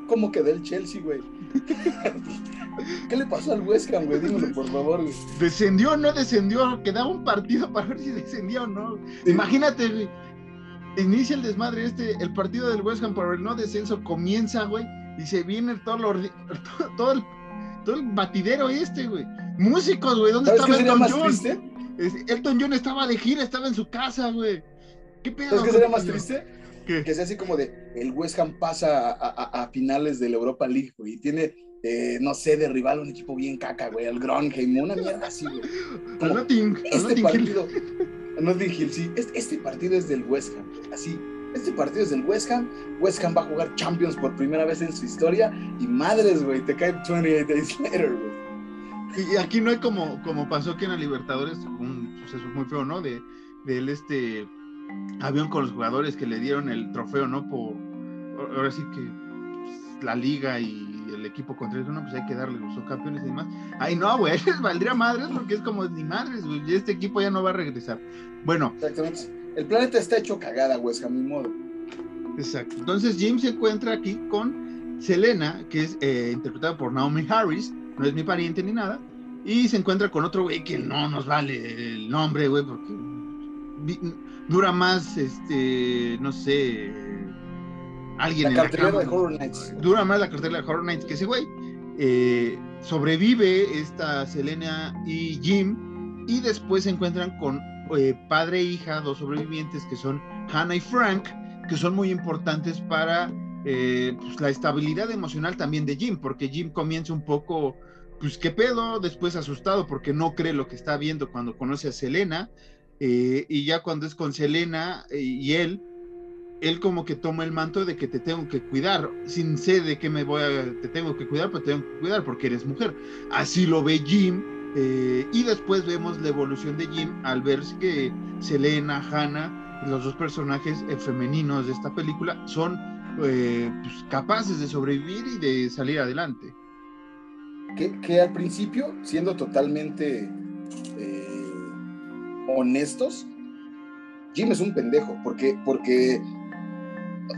¿cómo quedó el Chelsea, güey? ¿Qué le pasó al West Ham, güey? Dímelo, por favor, güey. ¿Descendió o no descendió? Quedaba un partido para ver si descendió o no. Imagínate, güey inicia el desmadre este, el partido del West Ham por el no descenso comienza, güey, y se viene todo, todo, el, todo el batidero este, güey. Músicos, güey, ¿dónde estaba Elton John? Elton John estaba de gira, estaba en su casa, güey. ¿Qué pedo? ¿Sabes qué sería más triste? Que sea así como de, el West Ham pasa a, finales de la Europa League, güey, y tiene eh, no sé, de rival un equipo bien caca, güey, el Gronheim, una mierda así, güey. este partido, no Hill, sí. Este, este, partido es del West Ham. Así. Este partido es del West Ham. West Ham va a jugar Champions por primera vez en su historia. Y madres, güey, te cae 28 days later, güey. Y aquí no hay como, como pasó que en la Libertadores, un suceso muy feo, ¿no? De, del este avión con los jugadores que le dieron el trofeo, ¿no? Por ahora sí que pues, la liga y el equipo contrario, no, pues hay que darle, son campeones y demás. Ay, no, güey, les valdría madres porque es como ni madres, güey, este equipo ya no va a regresar. Bueno. Exactamente. El planeta está hecho cagada, güey, a mi modo. Exacto. Entonces Jim se encuentra aquí con Selena, que es eh, interpretada por Naomi Harris, no es mi pariente ni nada, y se encuentra con otro güey que no nos vale el nombre, güey, porque dura más, este, no sé, alguien la cartelera de Horror Nights. Dura más la cartera de Horror Nights que ese güey. Eh, sobrevive esta Selena y Jim y después se encuentran con eh, padre e hija, dos sobrevivientes que son Hannah y Frank, que son muy importantes para eh, pues, la estabilidad emocional también de Jim, porque Jim comienza un poco, pues qué pedo, después asustado porque no cree lo que está viendo cuando conoce a Selena, y ya cuando es con Selena y él, él como que toma el manto de que te tengo que cuidar, sin sé de qué me voy a, te tengo que cuidar, pero te tengo que cuidar porque eres mujer. Así lo ve Jim, eh, y después vemos la evolución de Jim al ver que Selena, Hannah, los dos personajes eh, femeninos de esta película, son eh, pues, capaces de sobrevivir y de salir adelante. Que, que al principio, siendo totalmente honestos, Jim es un pendejo, porque, porque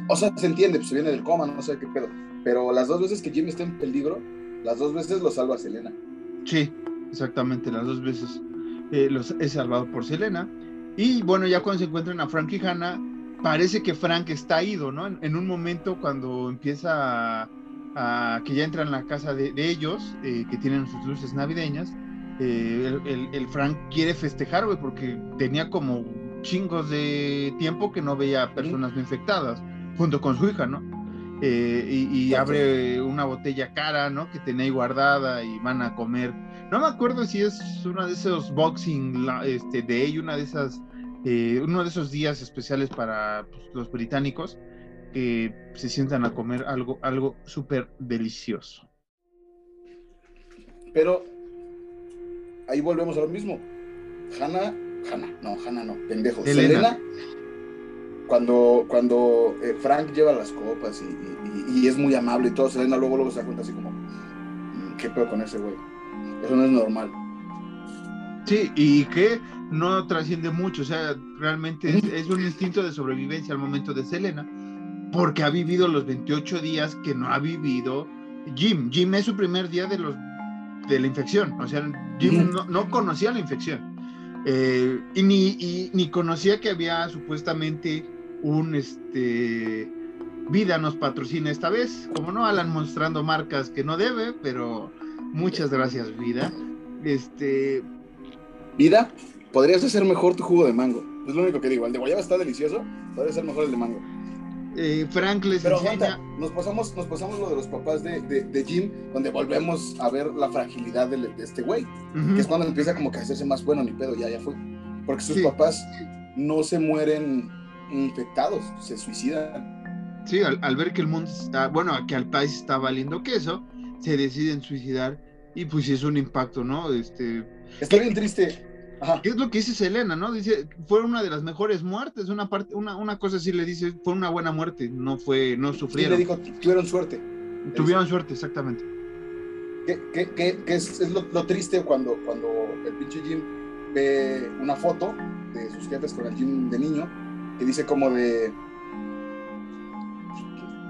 o sea, se entiende, pues se viene del coma, no sé qué pedo. Pero las dos veces que Jimmy está en peligro, las dos veces lo salva Selena. Sí, exactamente, las dos veces eh, los he salvado por Selena. Y bueno, ya cuando se encuentran a Frank y Hannah, parece que Frank está ido, ¿no? En, un momento cuando empieza a, que ya entra en la casa de, ellos, eh, que tienen sus luces navideñas, eh, el, el, Frank quiere festejar, güey, porque tenía como chingos de tiempo que no veía personas infectadas junto con su hija, ¿no? Eh, y, abre una botella cara, ¿no? Que tenía ahí guardada y van a comer. No me acuerdo si es uno de esos boxing este, day, una de esas, eh, uno de esos días especiales para pues, los británicos que se sientan a comer algo, algo súper delicioso. Pero ahí volvemos a lo mismo. Hannah, Hannah, no, Hannah no, pendejo. Selena cuando, cuando eh, Frank lleva las copas y, es muy amable y todo, Selena luego, luego se da cuenta así como, mm, ¿qué pedo con ese güey? Eso no es normal. Sí, y que no trasciende mucho, o sea, realmente es, un instinto de sobrevivencia al momento de Selena, porque ha vivido los 28 días que no ha vivido Jim. Jim es su primer día de, los, de la infección, o sea, Jim no, no conocía la infección. Eh, y, ni, ni conocía que había supuestamente un este Vida nos patrocina esta vez. Como no, Alan mostrando marcas que no debe, pero muchas gracias, Vida. Este. Vida, podrías hacer mejor tu jugo de mango. Es lo único que digo. El de guayaba está delicioso, podría ser mejor el de mango. Eh, Frank les Pero enseña. aguanta, nos pasamos, nos pasamos lo de los papás de, de, de Jim, donde volvemos a ver la fragilidad de, de este güey, Ujú. que es cuando empieza como que a hacerse más bueno, ni pedo, ya, ya fue. Porque sus Sí. papás no se mueren infectados, se suicidan. Sí, al, al ver que el mundo está, bueno, que al país está valiendo queso, se deciden suicidar y pues sí es un impacto, ¿no? Este, Está bien triste. Ajá. ¿qué es lo que dice Selena, no? Dice, fue una de las mejores muertes, una parte, una, una cosa así le dice, fue una buena muerte, no fue, no Sí, sufrieron. le dijo, tuvieron suerte. Tuvieron suerte, exactamente. Que, que, que, que es, es lo, lo triste cuando, cuando el pinche Jim ve una foto de sus jefes con el Jim de niño, que dice como de...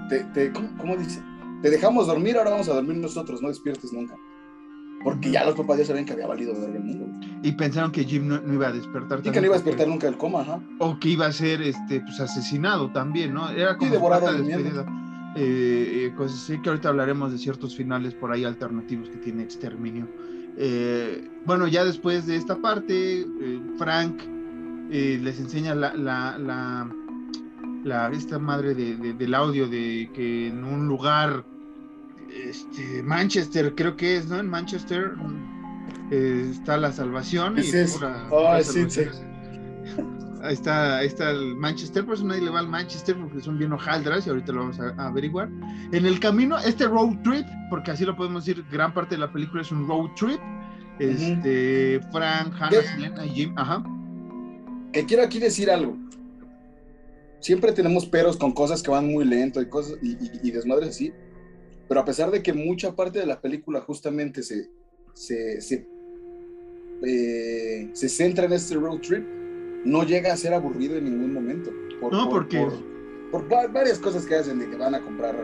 te- te- ¿cómo, cómo dice? Te dejamos dormir, ahora vamos a dormir nosotros, no despiertes nunca. Porque ya los papás ya sabían que había valido verga el mundo. güey. Y pensaron que Jim no, no iba a despertar. Y que no iba a porque- despertar nunca del coma, ajá. O que iba a ser este, pues, asesinado también, ¿no? Era como devorado carta de miedo. Eh, eh, cosas así que ahorita hablaremos de ciertos finales por ahí alternativos que tiene Exterminio. Eh, bueno, ya después de esta parte, eh, Frank eh, les enseña la, la, la, la- esta madre de, de- del audio de que en un lugar, este, Manchester, creo que es, ¿no? En Manchester eh, está la salvación. y Ese es- pura- Ay, pura sí, salvación. Ahí está, ahí está el Manchester, por eso nadie le va al Manchester porque son bien hojaldras y ahorita lo vamos a, a averiguar. En el camino, este road trip, porque así lo podemos decir, gran parte de la película es un road trip. Este, Frank, Hannah, ¿Qué? Selena y Jim, ajá. Que quiero aquí decir algo. Siempre tenemos peros con cosas que van muy lento y cosas y, y- y desmadres así. Pero a pesar de que mucha parte de la película justamente se, se, se, eh, se centra en este road trip, no llega a ser aburrido en ningún momento. Por, No, por- porque- Por, por va- varias cosas que hacen, de que van a comprar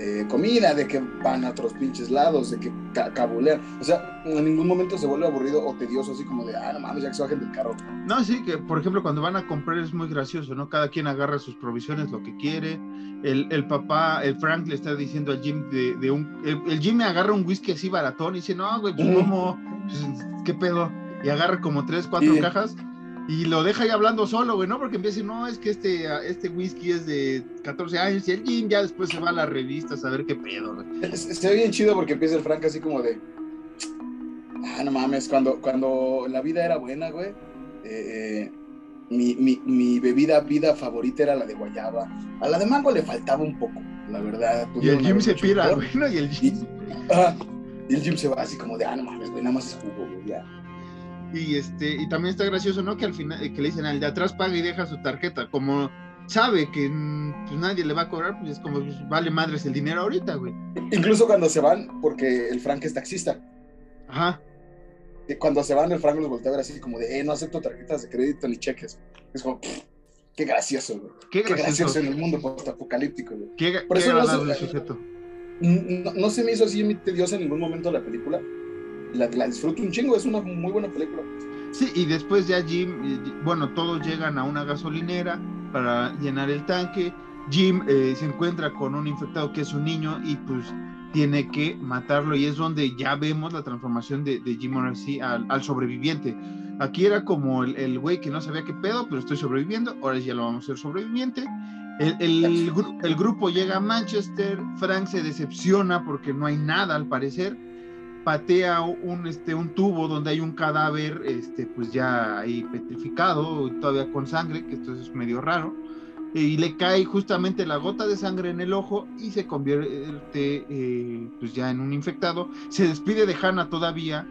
eh, comida, de que van a otros pinches lados, de que ca- cabulean. O sea, en ningún momento se vuelve aburrido o tedioso, así como de, ah, no mames, ya que se bajen del carro. No, sí, que por ejemplo cuando van a comprar es muy gracioso, ¿no? Cada quien agarra sus provisiones, lo que quiere. El, el papá, el Frank le está diciendo al Jim de, de un... El, el Jim me agarra un whisky así baratón y dice, no, güey, pues. ¿cómo? Pues, ¿Qué pedo? Y agarra como tres, cuatro Sí. cajas y lo deja ahí hablando solo, güey, ¿no? Porque empieza a decir, no, es que este, este whisky es de 14 años y el Jim ya después se va a las revistas a ver qué pedo, güey. Se ve bien chido porque empieza el Frank así como de. Ah, no mames, cuando, cuando la vida era buena, güey. eh, mi, mi, mi bebida vida favorita era la de guayaba. A la de mango le faltaba un poco, la verdad. Y el Jim se pira, güey, ¿no? Y el Jim... Y el Jim se va así como de, ah, no mames, güey, nada más es jugo, güey, ya. Y este, y también está gracioso, ¿no? Que al final, eh, que le dicen al de atrás paga y deja su tarjeta. Como sabe que mm, pues, nadie le va a cobrar, pues es como pues, vale madres el dinero ahorita, güey. Incluso cuando se van, porque el Frank es taxista. Ajá. que Cuando se van, el Frank los voltea a ver así como de, eh, no acepto tarjetas de crédito ni cheques. Es como, qué gracioso, güey. Qué Qué gracioso gracioso. en el mundo postapocalíptico, güey. Qué, Por qué eso no se- sujeto. No, no se me hizo así muy tediosa en ningún momento la película. La, la disfruto un chingo, es una muy buena película. Sí, y después ya Jim, eh, bueno, todos llegan a una gasolinera para llenar el tanque. Jim eh, se encuentra con un infectado que es un niño y pues tiene que matarlo y es donde ya vemos la transformación de, de Jim Morrissey al, al sobreviviente. Aquí era como el, güey que no sabía qué pedo, pero estoy sobreviviendo, ahora ya lo vamos a hacer sobreviviente. El, el grupo llega a Manchester, Frank se decepciona porque no hay nada al parecer, patea un, este, un tubo donde hay un cadáver, este, pues ya ahí petrificado, todavía con sangre, que esto es medio raro, y le cae justamente la gota de sangre en el ojo y se convierte eh, pues ya en un infectado. Se despide de Hannah todavía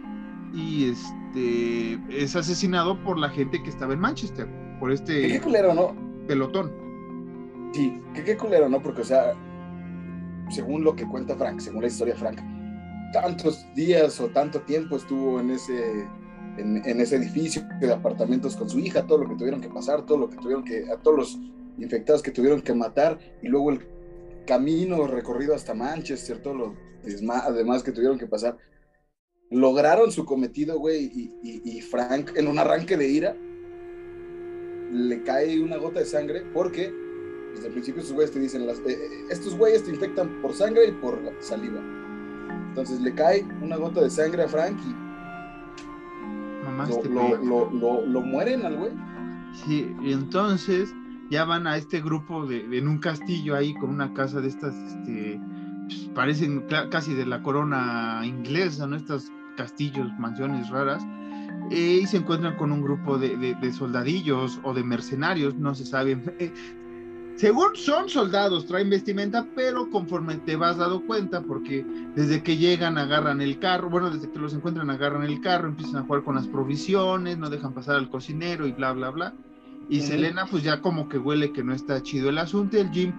y este, es asesinado por la gente que estaba en Manchester, por Qué, este culero, ¿no? pelotón. Sí, qué, qué culero, ¿no? Porque, o sea, según lo que cuenta Frank, según la historia de Frank, tantos días o tanto tiempo estuvo en ese, en, ese edificio de apartamentos con su hija, todo lo que tuvieron que pasar, todo lo que tuvieron que, a todos los infectados que tuvieron que matar, y luego el camino recorrido hasta Manchester, todo lo desma- demás que tuvieron que pasar. lograron su cometido, güey, y, Frank, en un arranque de ira, le cae una gota de sangre porque desde el principio estos güeyes te dicen, las, eh, eh, estos güeyes te infectan por sangre y por saliva. Entonces le cae una gota de sangre a Frank y lo, lo, lo, mueren al güey. Sí, y entonces ya van a este grupo de, en un castillo ahí con una casa de estas, este, pues, parecen casi de la corona inglesa, ¿no? Estos castillos, mansiones raras. Eh, y se encuentran con un grupo de, de, soldadillos o de mercenarios, no se sabe. Eh, según son soldados, traen vestimenta, pero conforme te vas dado cuenta, porque desde que llegan agarran el carro, bueno, desde que los encuentran agarran el carro, empiezan a jugar con las provisiones, no dejan pasar al cocinero y bla, bla, bla. Y Selena pues ya como que huele que no está chido el asunto. El Jim,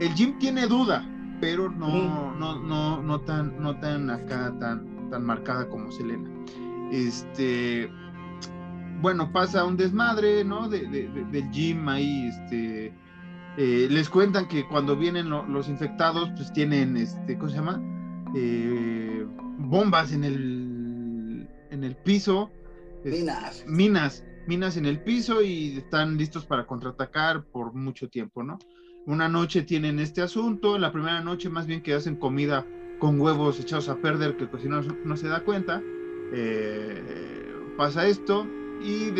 el Jim tiene duda, pero no, no, no, no tan, no tan acá, tan, tan marcada como Selena. Este, bueno, pasa un desmadre, ¿no? De, del Jim ahí, este eh, les cuentan que cuando vienen los infectados, pues tienen, este, ¿cómo se llama? Eh, bombas en el, en el piso. Minas. Minas, minas en el piso y están listos para contraatacar por mucho tiempo, ¿no? Una noche tienen este asunto, la primera noche más bien que hacen comida con huevos echados a perder que el cocinero no, se da cuenta. Eh, pasa esto y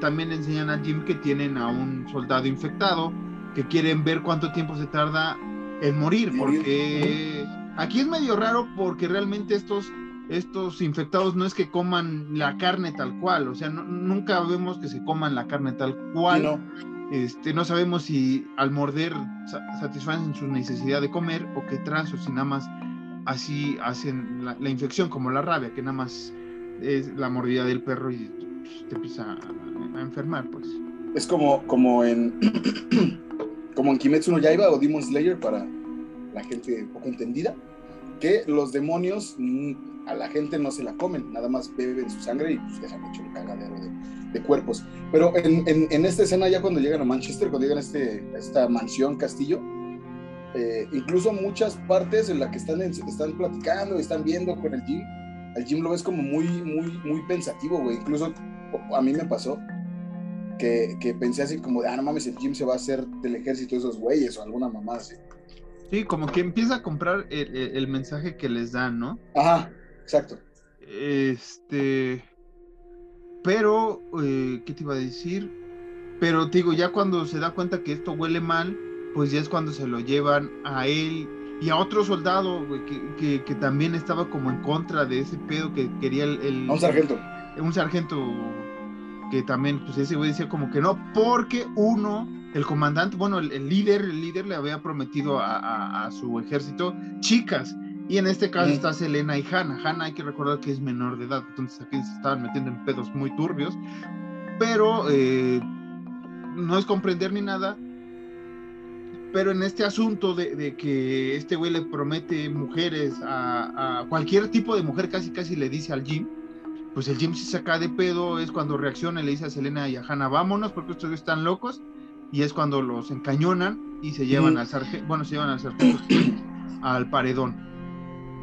también enseñan al Jim que tienen a un soldado infectado que quieren ver cuánto tiempo se tarda en morir, porque aquí es medio raro porque realmente estos, estos infectados no es que coman la carne tal cual, o sea, nunca vemos que se coman la carne tal cual. no. Este, no sabemos si al morder satisfacen su necesidad de comer o que tras o si nada más así hacen la, infección como la rabia, que nada más es la mordida del perro y pues, te empieza a, a enfermar, pues. Es como, como en como en Kimetsu no Yaiba o Demon Slayer para la gente poco entendida, que los demonios mm, a la gente no se la comen, nada más beben su sangre y pues dejan hecho un cagadero de, cuerpos. Pero en, en, esta escena ya cuando llegan a Manchester, cuando llegan a, este, esta mansión, castillo, eh, incluso muchas partes en las que están, están platicando, están viendo con el Jim, el Jim lo ves como muy, muy, muy pensativo, güey. Incluso a mí me pasó que, pensé así como de, ah, no mames, el Jim se va a hacer del ejército de esos güeyes o alguna mamá así. Sí, como que empieza a comprar el, mensaje que les dan, ¿no? Ajá, exacto. Este. Pero, eh, ¿qué te iba a decir? Pero te digo, ya cuando se da cuenta que esto huele mal, pues ya es cuando se lo llevan a él y a otro soldado, güey, que, que, también estaba como en contra de ese pedo que quería el. el un sargento. Un sargento que también, pues ese güey decía como que no, porque uno, el comandante, bueno, el, líder, el líder le había prometido a, su ejército chicas, y en este caso está Selena y Hannah. Hannah hay que recordar que es menor de edad, entonces aquí se estaban metiendo en pedos muy turbios, pero eh, no es comprender ni nada. Pero en este asunto de, que este güey le promete mujeres a, a, cualquier tipo de mujer, casi casi le dice al Jim, pues el Jim se saca de pedo, es cuando reacciona y le dice a Selena y a Hannah, vámonos porque estos están locos, y es cuando los encañonan y se llevan al sargento, bueno, se llevan al sargento al paredón.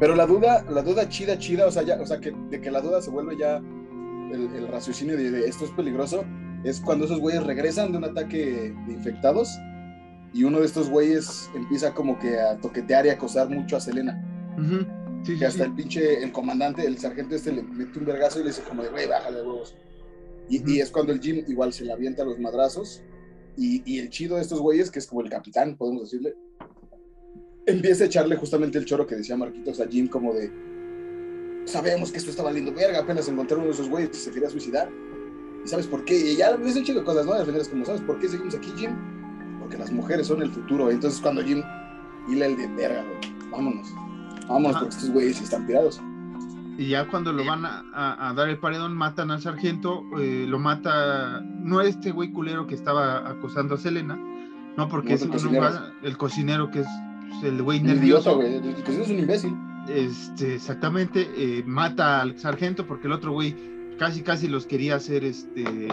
Pero la duda, la duda chida, chida, o sea, ya, o sea, que, de que la duda se vuelve ya el, raciocinio de, esto es peligroso, es cuando esos güeyes regresan de un ataque de infectados y uno de estos güeyes empieza como que a toquetear y acosar mucho a Selena que hasta el pinche, el comandante, el sargento este le mete un vergazo y le dice como de, güey, bájale huevos. Y, y, es cuando el Jim igual se le avienta los madrazos. Y, y, el chido de estos güeyes, que es como el capitán, podemos decirle, empieza a echarle justamente el choro que decía Marquitos a Jim como de, sabemos que esto está valiendo verga, apenas encontraron uno de esos güeyes que se quería suicidar. ¿Y sabes por qué? Y ya dicen chido de cosas, ¿no? Al final es como, ¿sabes por qué seguimos aquí, Jim? Porque las mujeres son el futuro. Entonces cuando Jim hila el de verga, vámonos. Vamos, porque estos güeyes están tirados. Y ya cuando lo van a, dar el paredón, matan al sargento, eh, lo mata, no este güey culero que estaba acosando a Selena, no, porque es el cocinero. el cocinero que es el güey nervioso. güey, el cocinero es un imbécil. Este, exactamente, eh, mata al sargento porque el otro güey casi casi los quería hacer este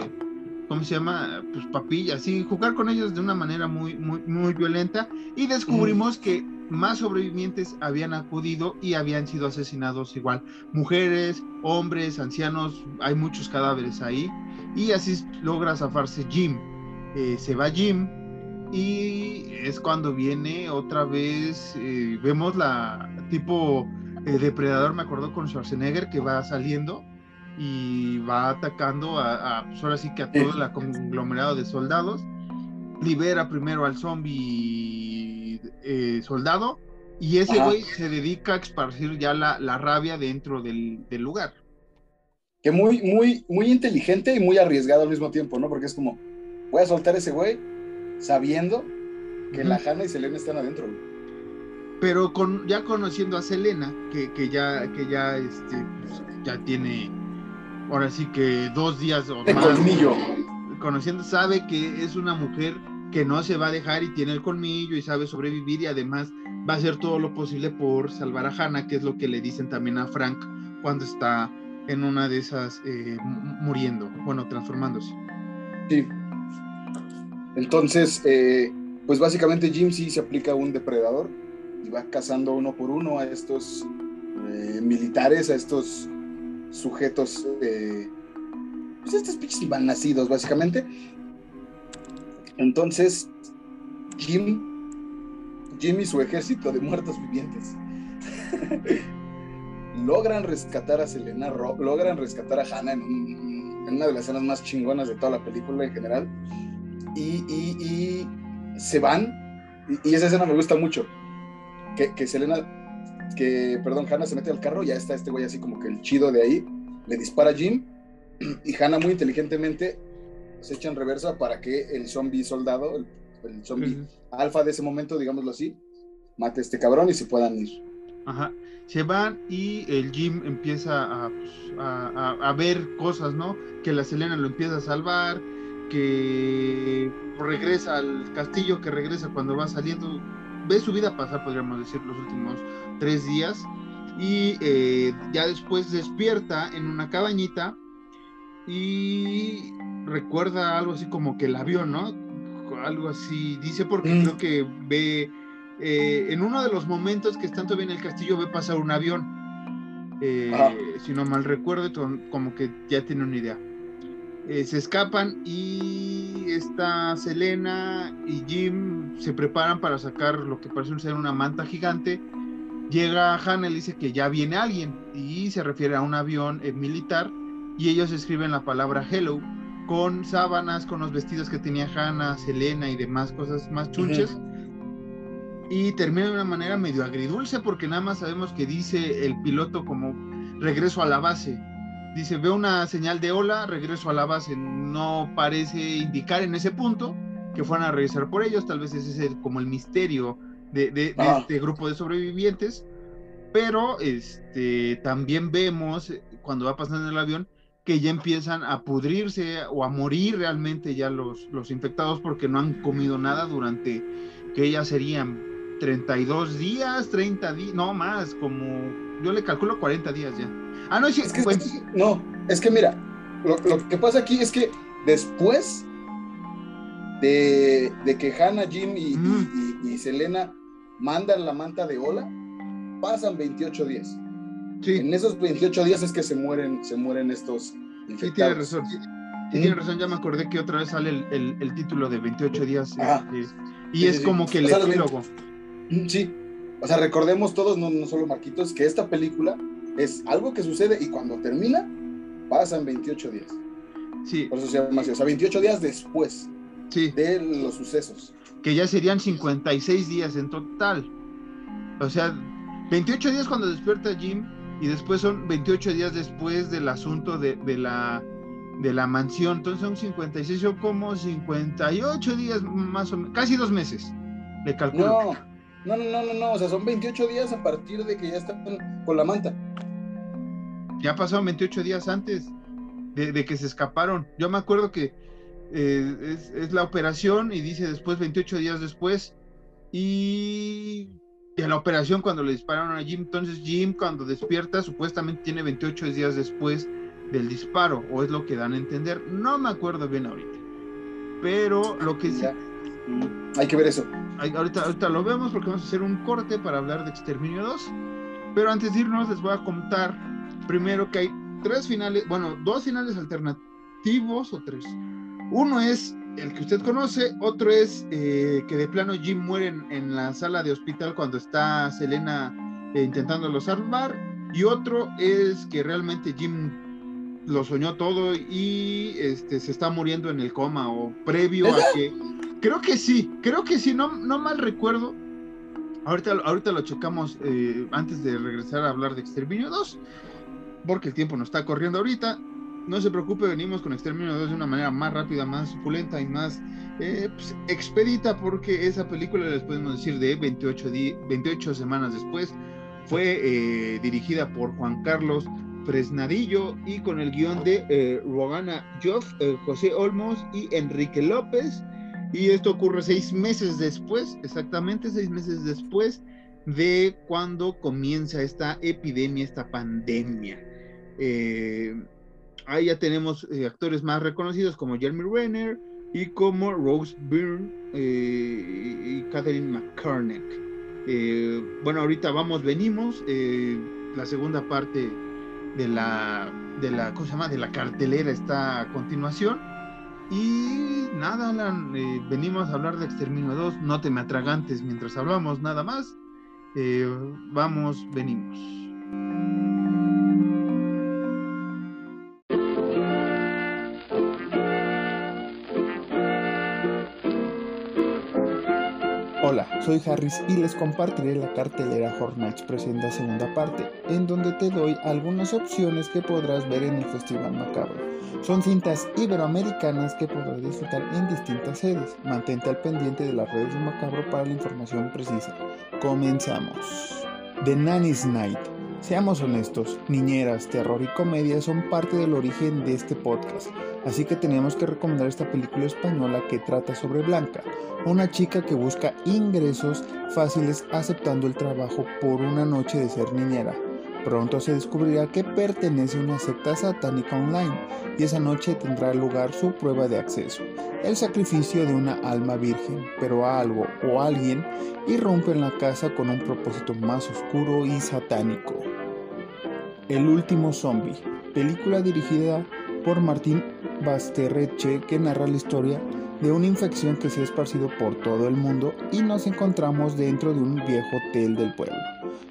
¿cómo se llama? Pues papillas, y jugar con ellos de una manera muy, muy, muy violenta. Y descubrimos que más sobrevivientes habían acudido y habían sido asesinados igual. Mujeres, hombres, ancianos, hay muchos cadáveres ahí. Y así logra zafarse Jim. Eh, se va Jim y es cuando viene otra vez, eh, vemos la tipo eh, depredador, me acuerdo con Schwarzenegger que va saliendo y va atacando a, pues ahora sí que a todo el conglomerado de soldados. Libera primero al zombie eh, soldado y ese güey se dedica a esparcir ya la, la rabia dentro del, del, lugar. Que muy, muy, muy inteligente y muy arriesgado al mismo tiempo, ¿no? Porque es como, voy a soltar ese güey sabiendo que la Hanna y Selena están adentro. Pero con, ya conociendo a Selena, que, que ya, que ya, este, pues, ya tiene, ahora sí que dos días o de más. colmillo. Conociendo, sabe que es una mujer que no se va a dejar y tiene el colmillo y sabe sobrevivir y además va a hacer todo lo posible por salvar a Hannah, que es lo que le dicen también a Frank cuando está en una de esas eh, muriendo, bueno, transformándose. Sí, entonces, eh, pues básicamente Jim sí se aplica a un depredador y va cazando uno por uno a estos eh, militares, a estos sujetos, eh, pues estos pinches van nacidos básicamente. Entonces, Jim, Jim y su ejército de muertos vivientes logran rescatar a Selena, logran rescatar a Hannah en, una de las escenas más chingonas de toda la película en general y, se van, y, esa escena me gusta mucho, que, que Selena, que, perdón, Hannah se mete al carro, ya está este güey así como que el chido de ahí, le dispara a Jim, y Hannah muy inteligentemente se echa en reversa para que el zombie soldado, el, zombie alfa de ese momento, digámoslo así, mate a este cabrón y se puedan ir. Ajá. Se van y el Jim empieza a, pues, a, a, ver cosas, ¿no? Que la Selena lo empieza a salvar, que regresa al castillo, que regresa cuando va saliendo, ve su vida pasar, podríamos decir, los últimos tres días, y eh, ya después despierta en una cabañita y recuerda algo así como que el avión, ¿no? Algo así, dice porque mm. creo que ve, eh, en uno de los momentos que están todavía en el castillo, ve pasar un avión. Eh, si no mal recuerdo, como que ya tiene una idea. Eh, se escapan y está Selena y Jim se preparan para sacar lo que parece ser una manta gigante. Llega Hannah y dice que ya viene alguien y se refiere a un avión eh, militar y ellos escriben la palabra hello con sábanas, con los vestidos que tenía Hannah, Selena y demás cosas más chunches. Y termina de una manera medio agridulce porque nada más sabemos que dice el piloto como regreso a la base Dice, veo una señal de hola, regreso a la base. No parece indicar en ese punto que fueran a regresar por ellos. Tal vez ese es como el misterio de, ah. este grupo de sobrevivientes. Pero este, también vemos cuando va pasando el avión que ya empiezan a pudrirse o a morir realmente ya los, los infectados porque no han comido nada durante que ya serían 32 días, 30 días, no más, como yo le calculo 40 días ya. Ah, no, es, que, no, es que mira, lo, que pasa aquí es que después de, que Hannah, Jim y, Selena mandan la manta de Ola, pasan 28 días. Sí. En esos 28 días es que se mueren, se mueren estos infectados. Sí, tiene razón. Sí, tiene razón, ya me acordé que otra vez sale el, título de 28 días. Este, y es como que el epílogo. Sí, o sea, recordemos todos, no, no solo Marquitos, que esta película es algo que sucede y cuando termina, pasan 28 días. Sí. Por eso se llama así. O sea, 28 días después de los sucesos. Que ya serían 56 días en total. O sea, 28 días cuando despierta Jim y después son 28 días después del asunto de, la, de la mansión. Entonces son 56 o como 58 días más o menos, casi dos meses. Le calculo. No, no, no, no, no, o sea, son 28 días a partir de que ya están con la manta. Ya pasaron 28 días antes de, que se escaparon. Yo me acuerdo que eh, es, la operación y dice después 28 días después. Y, a la operación cuando le dispararon a Jim. Entonces Jim cuando despierta supuestamente tiene 28 días después del disparo, o es lo que dan a entender. No me acuerdo bien ahorita. Pero lo que sí. Hay que ver eso. ahorita, ahorita lo vemos porque vamos a hacer un corte para hablar de Exterminio 2. Pero antes de irnos, les voy a contar primero que hay tres finales, bueno, dos finales alternativos o tres. Uno es el que usted conoce, otro es eh, que de plano Jim muere en, la sala de hospital cuando está Selena eh, intentándolo salvar, y otro es que realmente Jim lo soñó todo y este, se está muriendo en el coma o previo a que... Creo que sí, creo que sí, no, no mal recuerdo. Ahorita, ahorita lo checamos eh, antes de regresar a hablar de Exterminio 2, porque el tiempo nos está corriendo ahorita. No se preocupe, venimos con Exterminio 2 de una manera más rápida, más suculenta y más eh, pues, expedita, porque esa película, les podemos decir, de 28, 28 semanas después, fue eh, dirigida por Juan Carlos Fresnadillo y con el guion de eh, Rogana Joff, eh, José Olmos y Enrique López. Y esto ocurre seis meses después, exactamente seis meses después de cuando comienza esta epidemia, esta pandemia. Eh, ahí ya tenemos actores más reconocidos como Jeremy Renner y como Rose Byrne y Catherine McCormick. bueno, ahorita vamos, venimos. la segunda parte de la, de la, ¿cómo se? De la cartelera está a continuación. Y nada, Alan, eh, venimos a hablar de Exterminio 2, no te me atragantes mientras hablamos, nada más. Eh, vamos, venimos. Soy Harris y les compartiré la cartelera Hornets Presenta segunda parte, en donde te doy algunas opciones que podrás ver en el Festival Macabro. Son cintas iberoamericanas que podrás disfrutar en distintas sedes. Mantente al pendiente de las redes de Macabro para la información precisa. Comenzamos. The Nanny's Night. Seamos honestos, niñeras, terror y comedia son parte del origen de este podcast así que tenemos que recomendar esta película española que trata sobre Blanca, una chica que busca ingresos fáciles aceptando el trabajo por una noche de ser niñera. Pronto se descubrirá que pertenece a una secta satánica online y esa noche tendrá lugar su prueba de acceso, el sacrificio de una alma virgen, pero algo o alguien irrumpe en la casa con un propósito más oscuro y satánico. El último zombie, película dirigida por Martín Basterreche que narra la historia de una infección que se ha esparcido por todo el mundo y nos encontramos dentro de un viejo hotel del pueblo.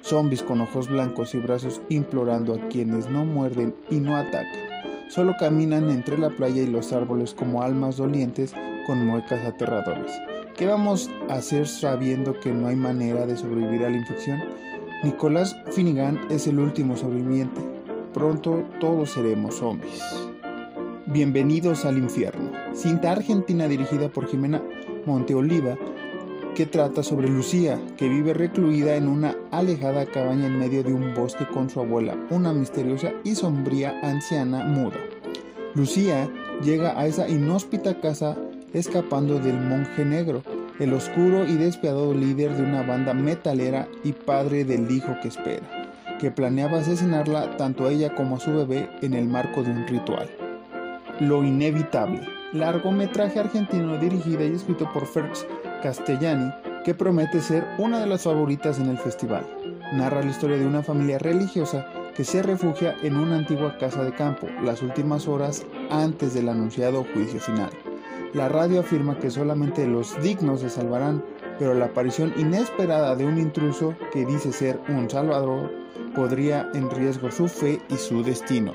Zombies con ojos blancos y brazos implorando a quienes no muerden y no atacan. Solo caminan entre la playa y los árboles como almas dolientes con muecas aterradoras. ¿Qué vamos a hacer sabiendo que no hay manera de sobrevivir a la infección? Nicolás Finnegan es el último sobreviviente. Pronto todos seremos zombies. Bienvenidos al infierno, cinta argentina dirigida por Jimena Monteoliva, que trata sobre Lucía, que vive recluida en una alejada cabaña en medio de un bosque con su abuela, una misteriosa y sombría anciana muda. Lucía llega a esa inhóspita casa escapando del monje negro, el oscuro y despiadado líder de una banda metalera y padre del hijo que espera, que planeaba asesinarla tanto a ella como a su bebé en el marco de un ritual. Lo inevitable, largometraje argentino dirigido y escrito por Ferx Castellani, que promete ser una de las favoritas en el festival. Narra la historia de una familia religiosa que se refugia en una antigua casa de campo las últimas horas antes del anunciado juicio final. La radio afirma que solamente los dignos se salvarán, pero la aparición inesperada de un intruso que dice ser un salvador podría en riesgo su fe y su destino.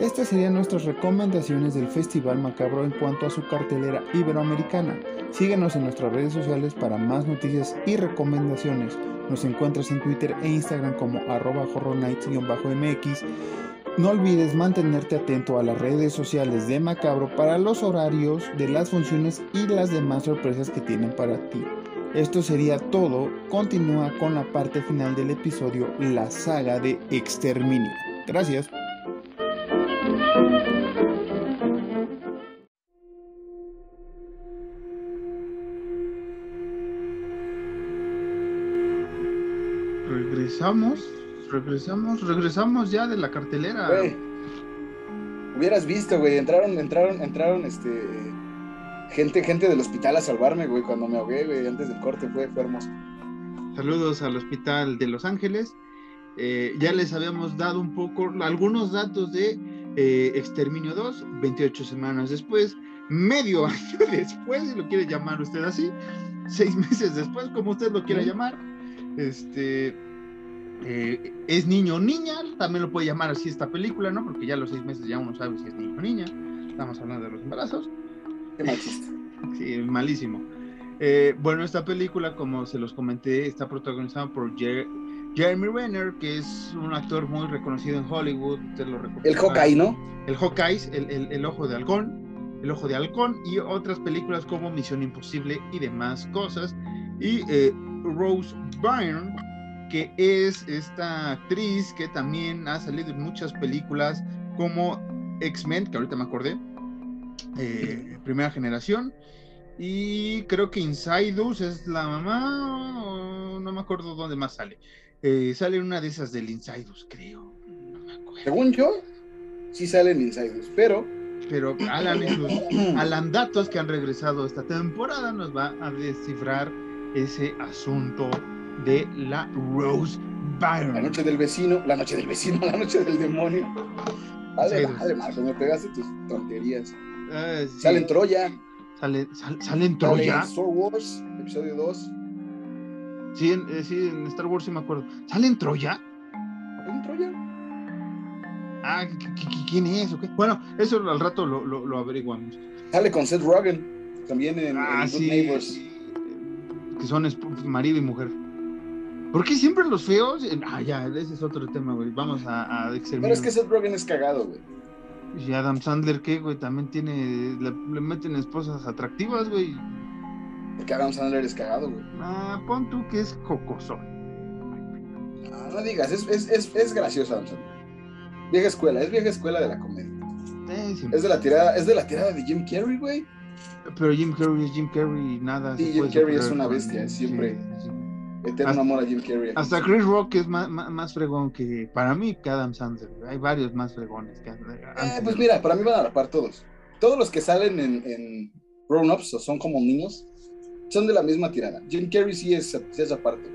Estas serían nuestras recomendaciones del Festival Macabro en cuanto a su cartelera iberoamericana. Síguenos en nuestras redes sociales para más noticias y recomendaciones. Nos encuentras en Twitter e Instagram como arroba horrornights-mx. No olvides mantenerte atento a las redes sociales de Macabro para los horarios de las funciones y las demás sorpresas que tienen para ti. Esto sería todo. Continúa con la parte final del episodio, la saga de Exterminio. Gracias. Regresamos, regresamos, regresamos ya de la cartelera. Hubieras visto, güey, entraron, entraron, entraron, este, gente, gente del hospital a salvarme, güey, cuando me ahogué, güey, antes del corte, fue, fue hermoso. Saludos al hospital de Los Ángeles. Eh, ya les habíamos dado un poco, algunos datos de eh, Exterminio 2, 28 semanas después, medio año después, si lo quiere llamar usted así, seis meses después, como usted lo quiera llamar. Este, eh, es niño o niña, también lo puede llamar así esta película, ¿no? Porque ya a los seis meses ya uno sabe si es niño o niña. Estamos hablando de los embarazos. Qué. Sí, malísimo. Eh, bueno, esta película, como se los comenté, está protagonizada por Jeremy Renner, que es un actor muy reconocido en Hollywood. Usted lo el Hawkeye, ¿no? El Hawkeye, el, el, el, ojo de halcón. El ojo de halcón y otras películas como Misión Imposible y demás cosas. Y eh, Rose Byrne, que es esta actriz que también ha salido en muchas películas como X-Men, que ahorita me acordé, eh, primera generación, y creo que Insidus es la mamá, no me acuerdo dónde más sale. Eh, sale una de esas del Insidus, creo. No me acuerdo. Según yo, sí salen Insidus, pero. Pero Alan, Alan Datos que han regresado esta temporada nos va a descifrar ese asunto de la Rose Byron. La noche del vecino, la noche del vecino, la noche del demonio. Vale, vale, Marco, me pegaste tus tonterías. Uh, sí. Sale en Troya. Sale, sal, sale en Troya. Sale Star Wars, episodio 2. Sí en, eh, sí, en Star Wars sí me acuerdo. ¿Sale en Troya? ¿Sale en Troya? Ah, ¿quién es? Okay. Bueno, eso al rato lo, lo, lo, averiguamos. Sale con Seth Rogen, también en, ah, en sí, Good Neighbors. Que son marido y mujer. ¿Por qué siempre los feos? Ah, ya, ese es otro tema, güey. Vamos a, a Pero es que Seth Rogen es cagado, güey. Y Adam Sandler, ¿qué, güey? También tiene. Le, le meten esposas atractivas, güey. Porque Adam Sandler es cagado, güey. Ah, pon tú que es jocosón. No, no digas, es, es, es, es gracioso Adam Sandler. Vieja escuela, es vieja escuela de la comedia. Sí, Es de la tirada, es de la tirada de Jim Carrey, güey. Pero Jim Carrey es Jim Carrey y nada. Sí, Jim Carrey es una bestia, es siempre sí, eterno Hasta- amor a Jim Carrey. Hasta Chris Rock es más, más, más fregón que. Para mí, que Adam Sandler. Hay varios más fregones que. Eh, pues mira, para mí van a rapar todos. Todos los que salen en, en Grown Ups o son como niños, son de la misma tirada. Jim Carrey sí es, sí es aparte.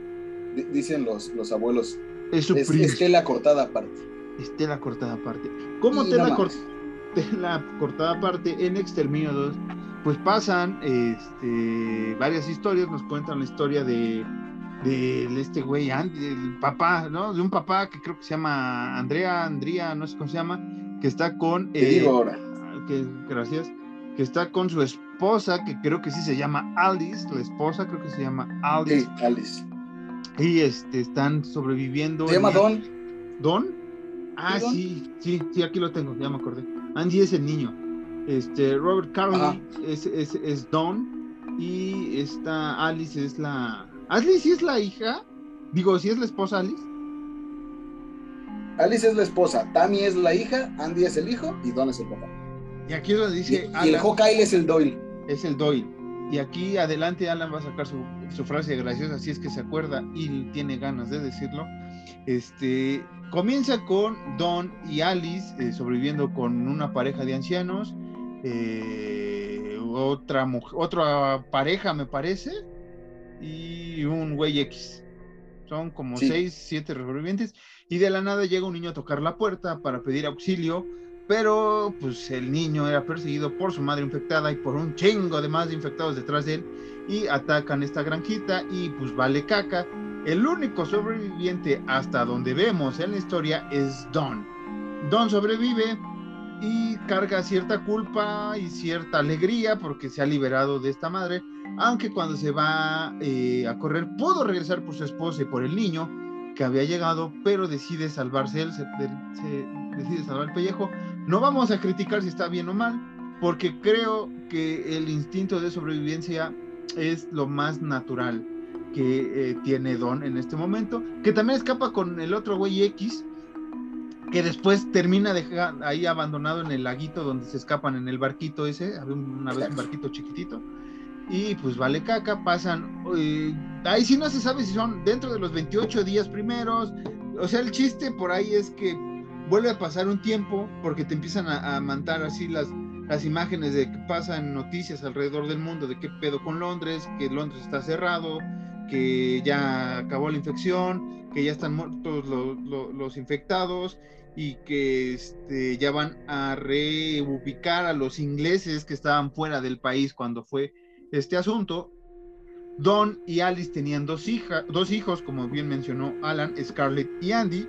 Dicen los, los abuelos. Es su Es, es tela cortada aparte. Es tela cortada aparte. ¿Cómo tela, no cor- mames. tela cortada aparte en Exterminio 2? Pues pasan este, varias historias, nos cuentan la historia de, de este güey, Andy, el papá, ¿no? De un papá que creo que se llama Andrea, Andrea, no sé cómo se llama, que está con... Te eh, digo ahora. que, gracias, que está con su esposa, que creo que sí se llama Alice, la esposa creo que se llama Alice, Sí, Alice. y este, están sobreviviendo. Se llama Don. ¿Don? Ah, ¿Sí, Don? sí, sí, sí, aquí lo tengo, ya me acordé. Andy es el niño. Este, Robert. Carley es, es, es Don. Y esta Alice es la. ¿Alice sí es la hija? Digo, ¿sí es la esposa Alice? Alice es la esposa, Tammy es la hija, Andy es el hijo y Don es el papá. Y aquí es donde Y, dice. y el Alan Hawkeye es el Doyle. es el Doyle. Y aquí adelante Alan va a sacar su, su frase graciosa, si es que se acuerda y tiene ganas de decirlo. Este comienza con Don y Alice eh, sobreviviendo con una pareja de ancianos, eh, otra otra pareja me parece, y un güey X. Son como Sí. seis, siete sobrevivientes. Y de la nada llega un niño a tocar la puerta para pedir auxilio. Pero pues el niño era perseguido por su madre infectada y por un chingo de más infectados detrás de él. Y atacan esta granjita y pues vale caca. El único sobreviviente hasta donde vemos en la historia es Don. Don sobrevive y carga cierta culpa y cierta alegría porque se ha liberado de esta madre. Aunque cuando se va eh, a correr pudo regresar por su esposa y por el niño que había llegado, pero decide salvarse él, se, se decide salvar el pellejo. No vamos a criticar si está bien o mal, porque creo que el instinto de sobrevivencia es lo más natural que eh, tiene Don en este momento, que también escapa con el otro güey X, que después termina deja- ahí abandonado en el laguito donde se escapan en el barquito ese, había un- una vez un barquito chiquitito, y pues vale caca, pasan, eh, ahí sí no se sabe si son dentro de los 28 días primeros, o sea, el chiste por ahí es que vuelve a pasar un tiempo porque te empiezan a, a así las, las imágenes de que pasan noticias alrededor del mundo, de qué pedo con Londres, que Londres está cerrado, que ya acabó la infección, que ya están muertos los, los, los infectados y que este, ya van a reubicar a los ingleses que estaban fuera del país cuando fue este asunto. Don y Alice tenían dos, hija, dos hijos, como bien mencionó Alan, Scarlett y Andy,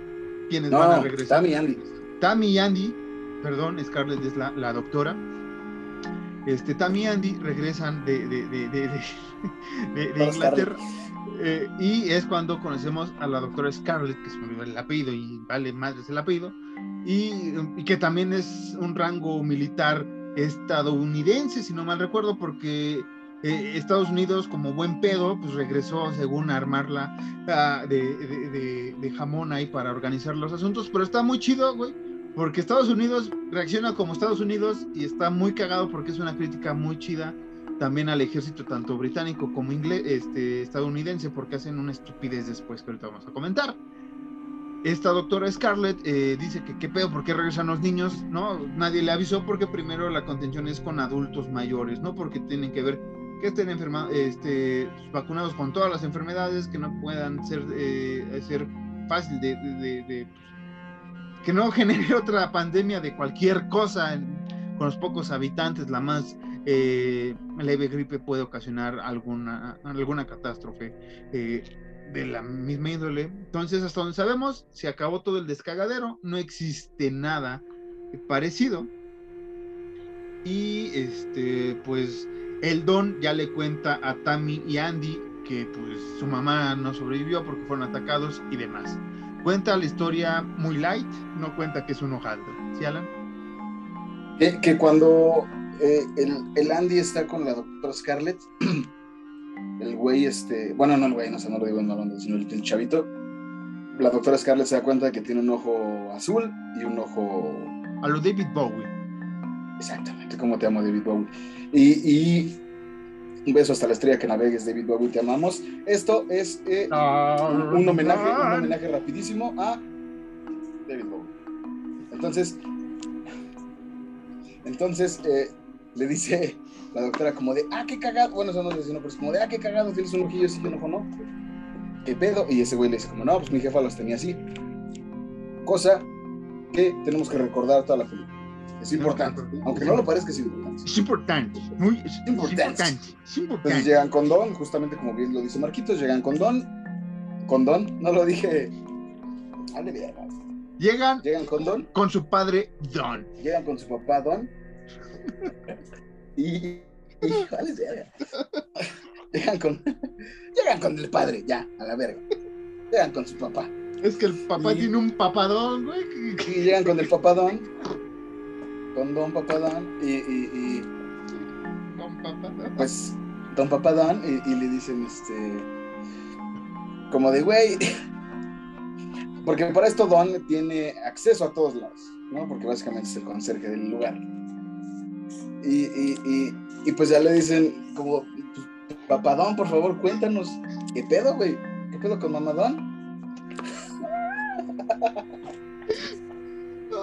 quienes No, van a regresar. Tammy y Andy. Tammy y Andy, perdón, Scarlett es la, la doctora. Este, Tammy y Andy regresan de, de, de, de, Inglaterra. eh, y es cuando conocemos a la doctora Scarlett, que olvidó el apellido y vale madres el apellido, y, y que también es un rango militar estadounidense, si no mal recuerdo, porque eh, Estados Unidos, como buen pedo, pues regresó según a armarla ah, de, jamón ahí para organizar los asuntos, pero está muy chido, güey, porque Estados Unidos reacciona como Estados Unidos y está muy cagado porque es una crítica muy chida también al ejército tanto británico como inglés, este, estadounidense, porque hacen una estupidez después que ahorita vamos a comentar. Esta doctora Scarlett eh, dice que qué pedo, ¿por qué regresan los niños? No, nadie le avisó porque primero la contención es con adultos mayores, ¿no? Porque tienen que ver que estén enferma, este, vacunados con todas las enfermedades, que no puedan ser, eh, fácil de, pues, que no genere otra pandemia de cualquier cosa con los pocos habitantes, la más eh, leve gripe puede ocasionar alguna, alguna catástrofe eh, de la misma índole. Entonces, hasta donde sabemos, se acabó todo el descagadero, no existe nada parecido. Y este, pues, el Don ya le cuenta a Tammy y Andy que pues su mamá no sobrevivió porque fueron atacados y demás. Cuenta la historia muy light, no cuenta que es un hojaldre. ¿Sí, Alan? Que, que cuando eh, el, el Andy está con la doctora Scarlett, el güey, este, bueno, no el güey, no sé, no lo digo en la banda, sino el, el chavito, la doctora Scarlett se da cuenta que tiene un ojo azul y un ojo A lo David Bowie. Exactamente, como te amo, David Bowie. Y, y un beso hasta la estrella que navegues, David Bowie, te amamos. Esto es eh, un, un homenaje, un homenaje rapidísimo a David Bowie. Entonces, entonces eh, le dice la doctora como de, ah, qué cagado, bueno, eso no es sino, pero es como de, ah, qué cagado, tienes un ojillo así y un ojo no. ¿Qué pedo? Y ese güey le dice como, no, pues mi jefa los tenía así. Cosa que tenemos que recordar toda la película. Es importante, aunque no lo parezca, es importante. Es importante, muy es Importante. Es importante. Entonces llegan con Don, justamente como bien lo dice Marquitos, llegan con Don, con Don, no lo dije. Llegan llegan con Don, con su padre Don. llegan con su papá Don, y, y llegan con, llegan con el padre, ya, a la verga, llegan con su papá, Es que el papá Y- tiene un papadón, güey. y llegan con el papá Don, con Don Papá Don, y, y- y, Con papadón. pues Don Papá Don, y, y le dicen, este, como de, güey, porque para esto Don tiene acceso a todos lados, ¿no? Porque básicamente es el conserje del lugar. Y, y, y, y pues ya le dicen, como, pues, Papá Don, por favor, cuéntanos, ¿qué pedo, güey? ¿Qué pedo con Mamá Don?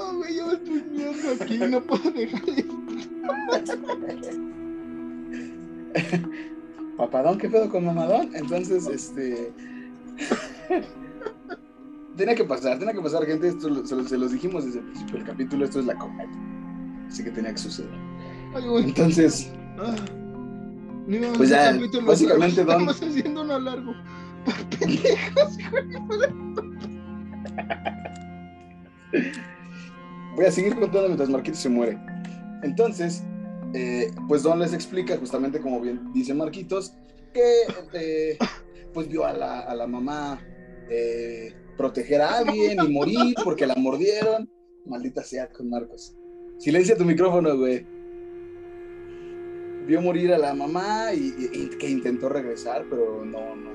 No, güey, yo me estoy viendo aquí, no puedo dejar de... Papadón, ¿qué pedo con mamadón? Entonces, este. tenía que pasar, tenía que pasar, gente. Esto se, lo- se los dijimos desde el principio del capítulo. Esto es la comedia. Así que tenía que suceder. Ay. Entonces, Ah. Pues ya, básicamente, Don- Estamos haciendo uno largo. Por pendejos, güey. Voy a seguir contando mientras Marquitos se muere. Entonces, eh, pues Don les explica, justamente como bien dice Marquitos, que eh, pues vio a la, a la mamá eh, proteger a alguien y morir porque la mordieron. Maldita sea con Marcos. Silencia tu micrófono, güey. Vio morir a la mamá y- y que intentó regresar, pero no, no.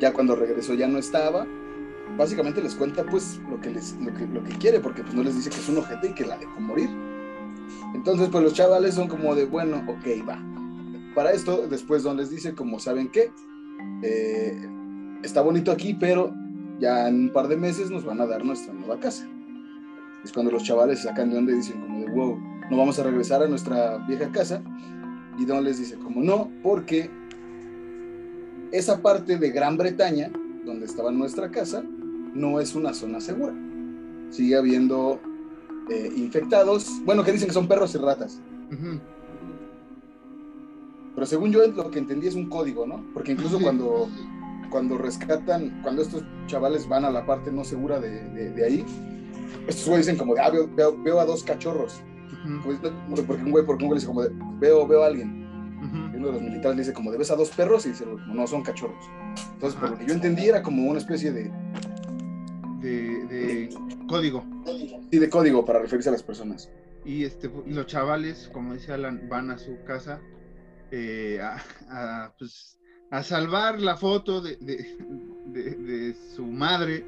Ya cuando regresó ya no estaba. Básicamente les cuenta pues lo que, les, lo que, lo que quiere, porque pues no les dice que es un ojete y que la dejó morir. Entonces pues los chavales son como de, bueno, ok, va. Para esto después Don les dice como, ¿saben qué? Eh, está bonito aquí, pero ya en un par de meses nos van a dar nuestra nueva casa. Es cuando los chavales sacan de onda y dicen como de, wow, no vamos a regresar a nuestra vieja casa. Y Don les dice como no, porque esa parte de Gran Bretaña, donde estaba nuestra casa, no es una zona segura. Sigue habiendo eh, infectados, bueno, que dicen que son perros y ratas. Ujú. Pero según yo lo que entendí es un código, ¿no? Porque incluso cuando, cuando rescatan, cuando estos chavales van a la parte no segura de, de- de ahí, estos güeyes dicen como de, ah, veo, veo- veo a dos cachorros. Pues, no, Porque un güey, porque un güey dice como de, veo, veo a alguien. Y uno de los militares le dice como de, ves a dos perros y dice, no, son cachorros. Entonces, por lo que yo entendí era como una especie de, De, de código. sí, de código para referirse a las personas. Y este, los chavales, como decía Alan, van a su casa eh, a, a, pues, a salvar la foto de, de, de- de su madre.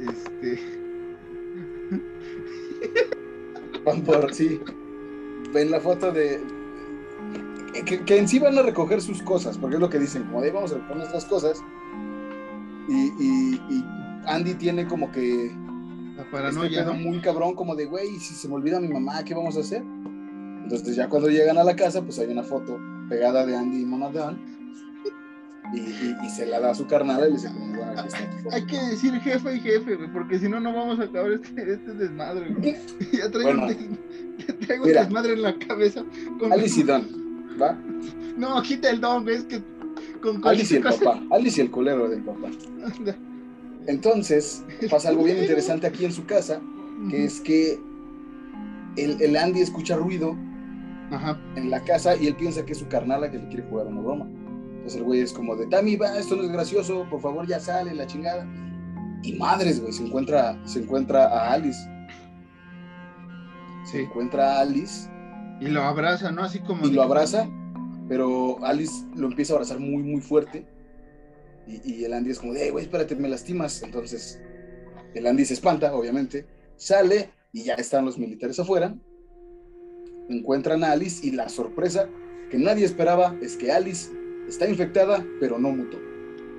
Este, Van por, sí, ven la foto de... Que, que en sí van a recoger sus cosas, porque es lo que dicen, como de vamos a recoger nuestras cosas. Y, y- y Andy tiene como que la este paranoia, pedo ¿no? muy cabrón, como de, güey, ¿y si se me olvida mi mamá, ¿qué vamos a hacer? Entonces ya cuando llegan a la casa, pues hay una foto pegada de Andy y mamá de Ann. Y, y- y se la da a su carnal y le dice, bueno, aquí está tu foto. Hay que decir jefe y jefe, porque si no, no vamos a acabar este, este desmadre. Ya traigo, Bueno. traigo Mira. desmadre en la cabeza. con- Alice y Don, ¿va? No, quita el don, güey, es que con Alice y el cosa- papá, Alice y el culero del papá. Entonces, pasa algo bien interesante aquí en su casa, que es que el, el Andy escucha ruido Ajá. en la casa y él piensa que es su carnala que le quiere jugar una broma. Entonces el güey es como de, Tami, va, esto no es gracioso, por favor ya sale, la chingada. Y madres, güey, se encuentra, se encuentra a Alice. Se Sí. encuentra a Alice Y lo abraza, ¿no? Así como. y lo abraza, pero Alice lo empieza a abrazar muy, muy fuerte. Y, y el Andy es como de, "Ey, güey, espérate, me lastimas. Entonces el Andy se espanta, obviamente, sale y ya están los militares afuera. Encuentran a Alice y la sorpresa que nadie esperaba es que Alice está infectada, pero no mutó.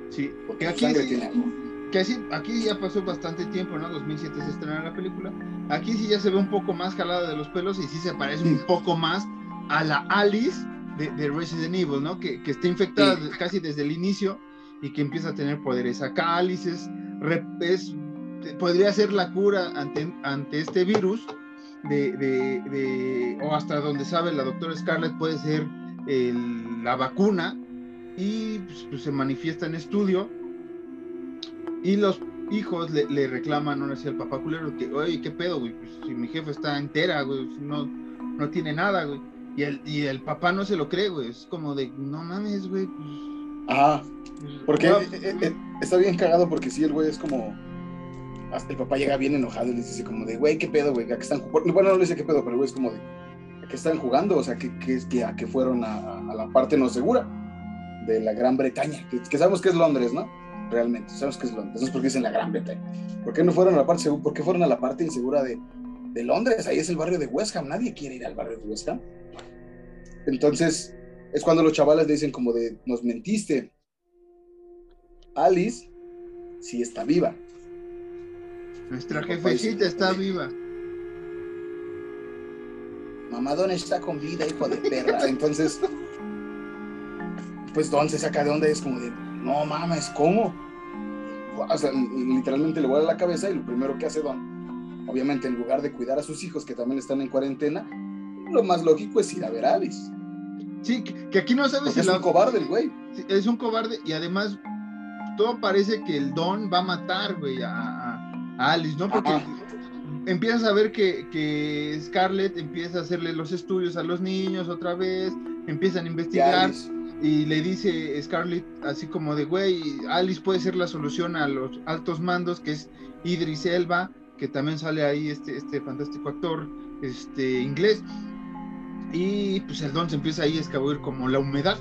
Sí, Porque aquí, sangre sí- tiene algo. que sí, aquí ya pasó bastante tiempo, ¿no? 2007 se estrenó la película. Aquí sí ya se ve un poco más jalada de los pelos y sí se parece un Sí. poco más a la Alice de, de Resident Evil, ¿no? Que, que está infectada Sí. casi desde el inicio y que empieza a tener poderes. Acá Alice es, podría ser la cura ante, ante este virus de, de- o hasta donde sabe la doctora Scarlett puede ser la vacuna y pues, pues, se manifiesta en estudio y los hijos le, le reclaman ahora sí al papá culero que, oye, ¿qué pedo, güey? Pues, si mi jefe está entera, güey, no, no tiene nada, güey. Y el, y el papá no se lo cree, güey. Es como de, no mames, güey. Pues, pues, porque guau, eh, eh, está bien cagado porque sí, el güey es como... Hasta el papá llega bien enojado y les dice como de, güey, ¿qué pedo, güey? ¿A qué están jugando? Bueno, no le dice qué pedo, pero güey es como de, ¿a qué están jugando? O sea, ¿qué, qué es que a qué fueron a, a la parte no segura de la Gran Bretaña? Que, que sabemos que es Londres, ¿no? Realmente, sabemos que es Londres. Entonces, ¿por qué dicen la Gran Bretaña? ¿Por qué no fueron a la parte segura? ¿Por qué fueron a la parte insegura de, de Londres? Ahí es el barrio de West Ham. Nadie quiere ir al barrio de West Ham. Entonces, es cuando los chavales le dicen como de, nos mentiste. Alice sí está viva. Nuestra jefecita está viva. Mamá Don está con vida, hijo de perra. Entonces, pues Don se saca de onda y es como de, no mames, ¿cómo? O sea, literalmente le vuela la cabeza y lo primero que hace Don, obviamente en lugar de cuidar a sus hijos que también están en cuarentena, lo más lógico es ir a ver a Alice. Sí, que, que aquí no sabes Porque si es la- un cobarde el güey. Sí, es un cobarde y además todo parece que el Don va a matar, güey, a, a- a Alice, ¿no? Porque Ajá. empiezas a ver que, que Scarlett empieza a hacerle los estudios a los niños otra vez, empiezan a investigar y le dice Scarlett así como de, güey, Alice puede ser la solución a los altos mandos, que es Idris Elba, que también sale ahí este, este fantástico actor este, inglés. Y pues el don se empieza ahí a escabullir como la humedad,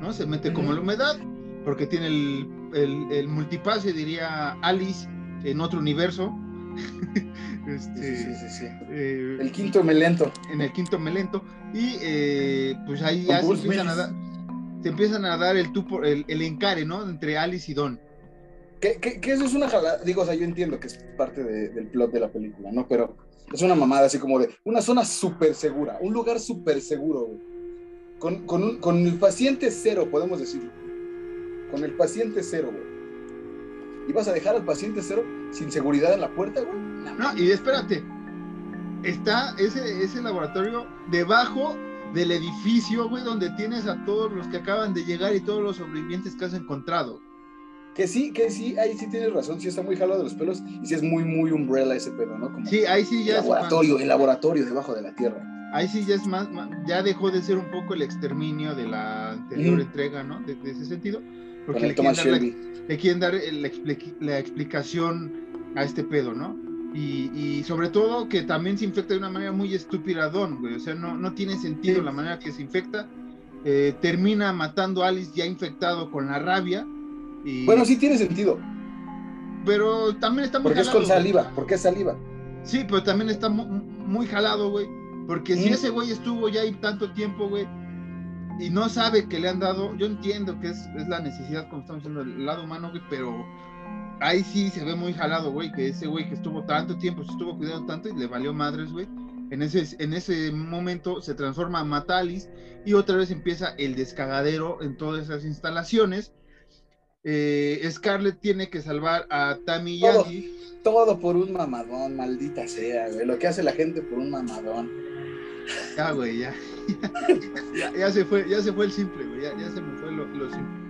¿no? Se mete como la humedad, porque tiene el, el, el multipase, diría Alice, en otro universo. este, sí, sí, sí, eh, El quinto melento. en el quinto melento y eh, pues ahí ya se empiezan, a dar, se empiezan a dar el, tú por- el, el encare, ¿no? Entre Alice y Don. Que, que, que eso es una jalada, digo, o sea, yo entiendo que es parte de- del plot de la película, ¿no? Pero es una mamada así como de una zona súper segura, un lugar súper seguro, güey. Con, con, un- con el paciente cero, podemos decirlo. Con el paciente cero, güey. ¿Y vas a dejar al paciente cero sin seguridad en la puerta, güey? No, No, y espérate. Está ese, ese laboratorio debajo del edificio, güey, donde tienes a todos los que acaban de llegar y todos los sobrevivientes que has encontrado. Que sí, que sí, ahí sí tienes razón, sí está muy jalado de los pelos y sí es muy, muy umbrella ese pedo, ¿no? Como Sí, ahí sí el ya es laboratorio, el laboratorio debajo de la tierra. ahí sí ya es más, más- ya dejó de ser un poco el exterminio de la anterior entrega, ¿no? De, de ese sentido. Con Porque el le quieren, Thomas dar la, Shelby. le quieren dar el- la, expli- la explicación a este pedo, ¿no? Y, y sobre todo que también se infecta de una manera muy estúpida a Don, güey. O sea, no, no tiene sentido Sí. la manera que se infecta. Eh, termina matando a Alice ya infectado con la rabia. Y, Bueno, sí tiene sentido, Pero también está muy porque es con güey. saliva, porque es saliva. Sí, pero también está mu- muy, jalado, güey. Porque si ese güey estuvo ya ahí tanto tiempo, güey, y no sabe que le han dado, yo entiendo que es, es la necesidad, como estamos diciendo, el lado humano, güey, pero ahí sí se ve muy jalado, güey, que ese güey que estuvo tanto tiempo, se estuvo cuidando tanto y le valió madres, güey. En ese, en ese momento se transforma a Matalis y otra vez empieza el descagadero en todas esas instalaciones. Eh, Scarlett tiene que salvar a Tammy Todo. Yangi. Todo por un mamadón, maldita sea, güey. Lo que hace la gente por un mamadón. Ya, güey, ya. Ya. ya se fue, ya se fue el simple, güey. Ya, ya se me fue lo, lo simple.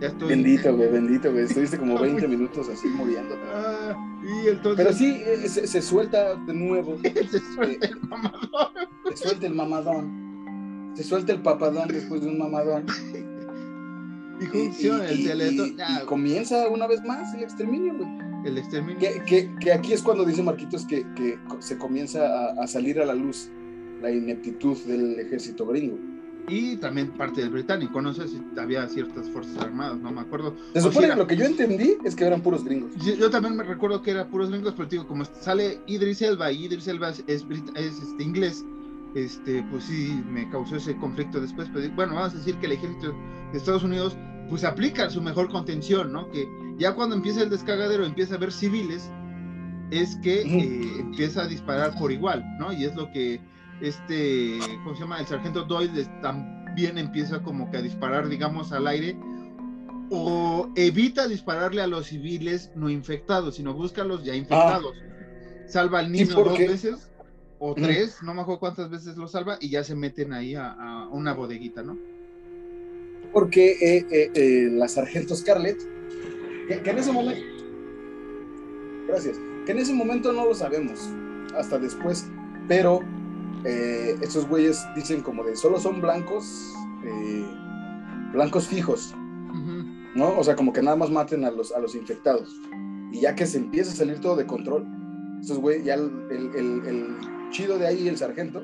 Ya estoy. Bendito, güey, bendito, güey. Estuviste como 20 minutos así muriéndote. Ah, y entonces. Pero sí, eh, se, se suelta de nuevo. se suelta el mamador. Se suelta el mamadón. Se suelta el papadón después de un mamadón. Y funciona el teletón. comienza una vez más el exterminio, güey. el exterminio. Que, que- que aquí es cuando dice Marquitos que, que se comienza a, a salir a la luz la ineptitud del ejército gringo. Y también parte del británico. No sé si había ciertas fuerzas armadas, no me acuerdo. Se O supone era- que lo que yo entendí es que eran puros gringos. Yo, yo también me recuerdo que era puros gringos, pero digo, como sale Idris Elba y Idris Elba es, es es, este, inglés, este, pues sí me causó ese conflicto después. Pero bueno, vamos a decir que el ejército de Estados Unidos pues aplica su mejor contención, ¿no? Que ya cuando empieza el descagadero, empieza a ver civiles, es que eh, empieza a disparar por igual, ¿no? Y es lo que este, ¿cómo se llama? El sargento Doyle también empieza como que a disparar, digamos, al aire o evita dispararle a los civiles no infectados, sino busca a los ya infectados. Salva al Sí, niño dos veces o tres, no me acuerdo cuántas veces lo salva y ya se meten ahí a, a una bodeguita, ¿no? Porque eh, eh, eh, la sargento Scarlett, que, que en ese momento, gracias, que en ese momento no lo sabemos, hasta después, pero eh, estos güeyes dicen como de solo son blancos, eh, blancos fijos. ¿no? O sea, como que nada más maten a los, a los infectados. Y ya que se empieza a salir todo de control, estos güeyes, ya el, el- el- el chido de ahí, el sargento,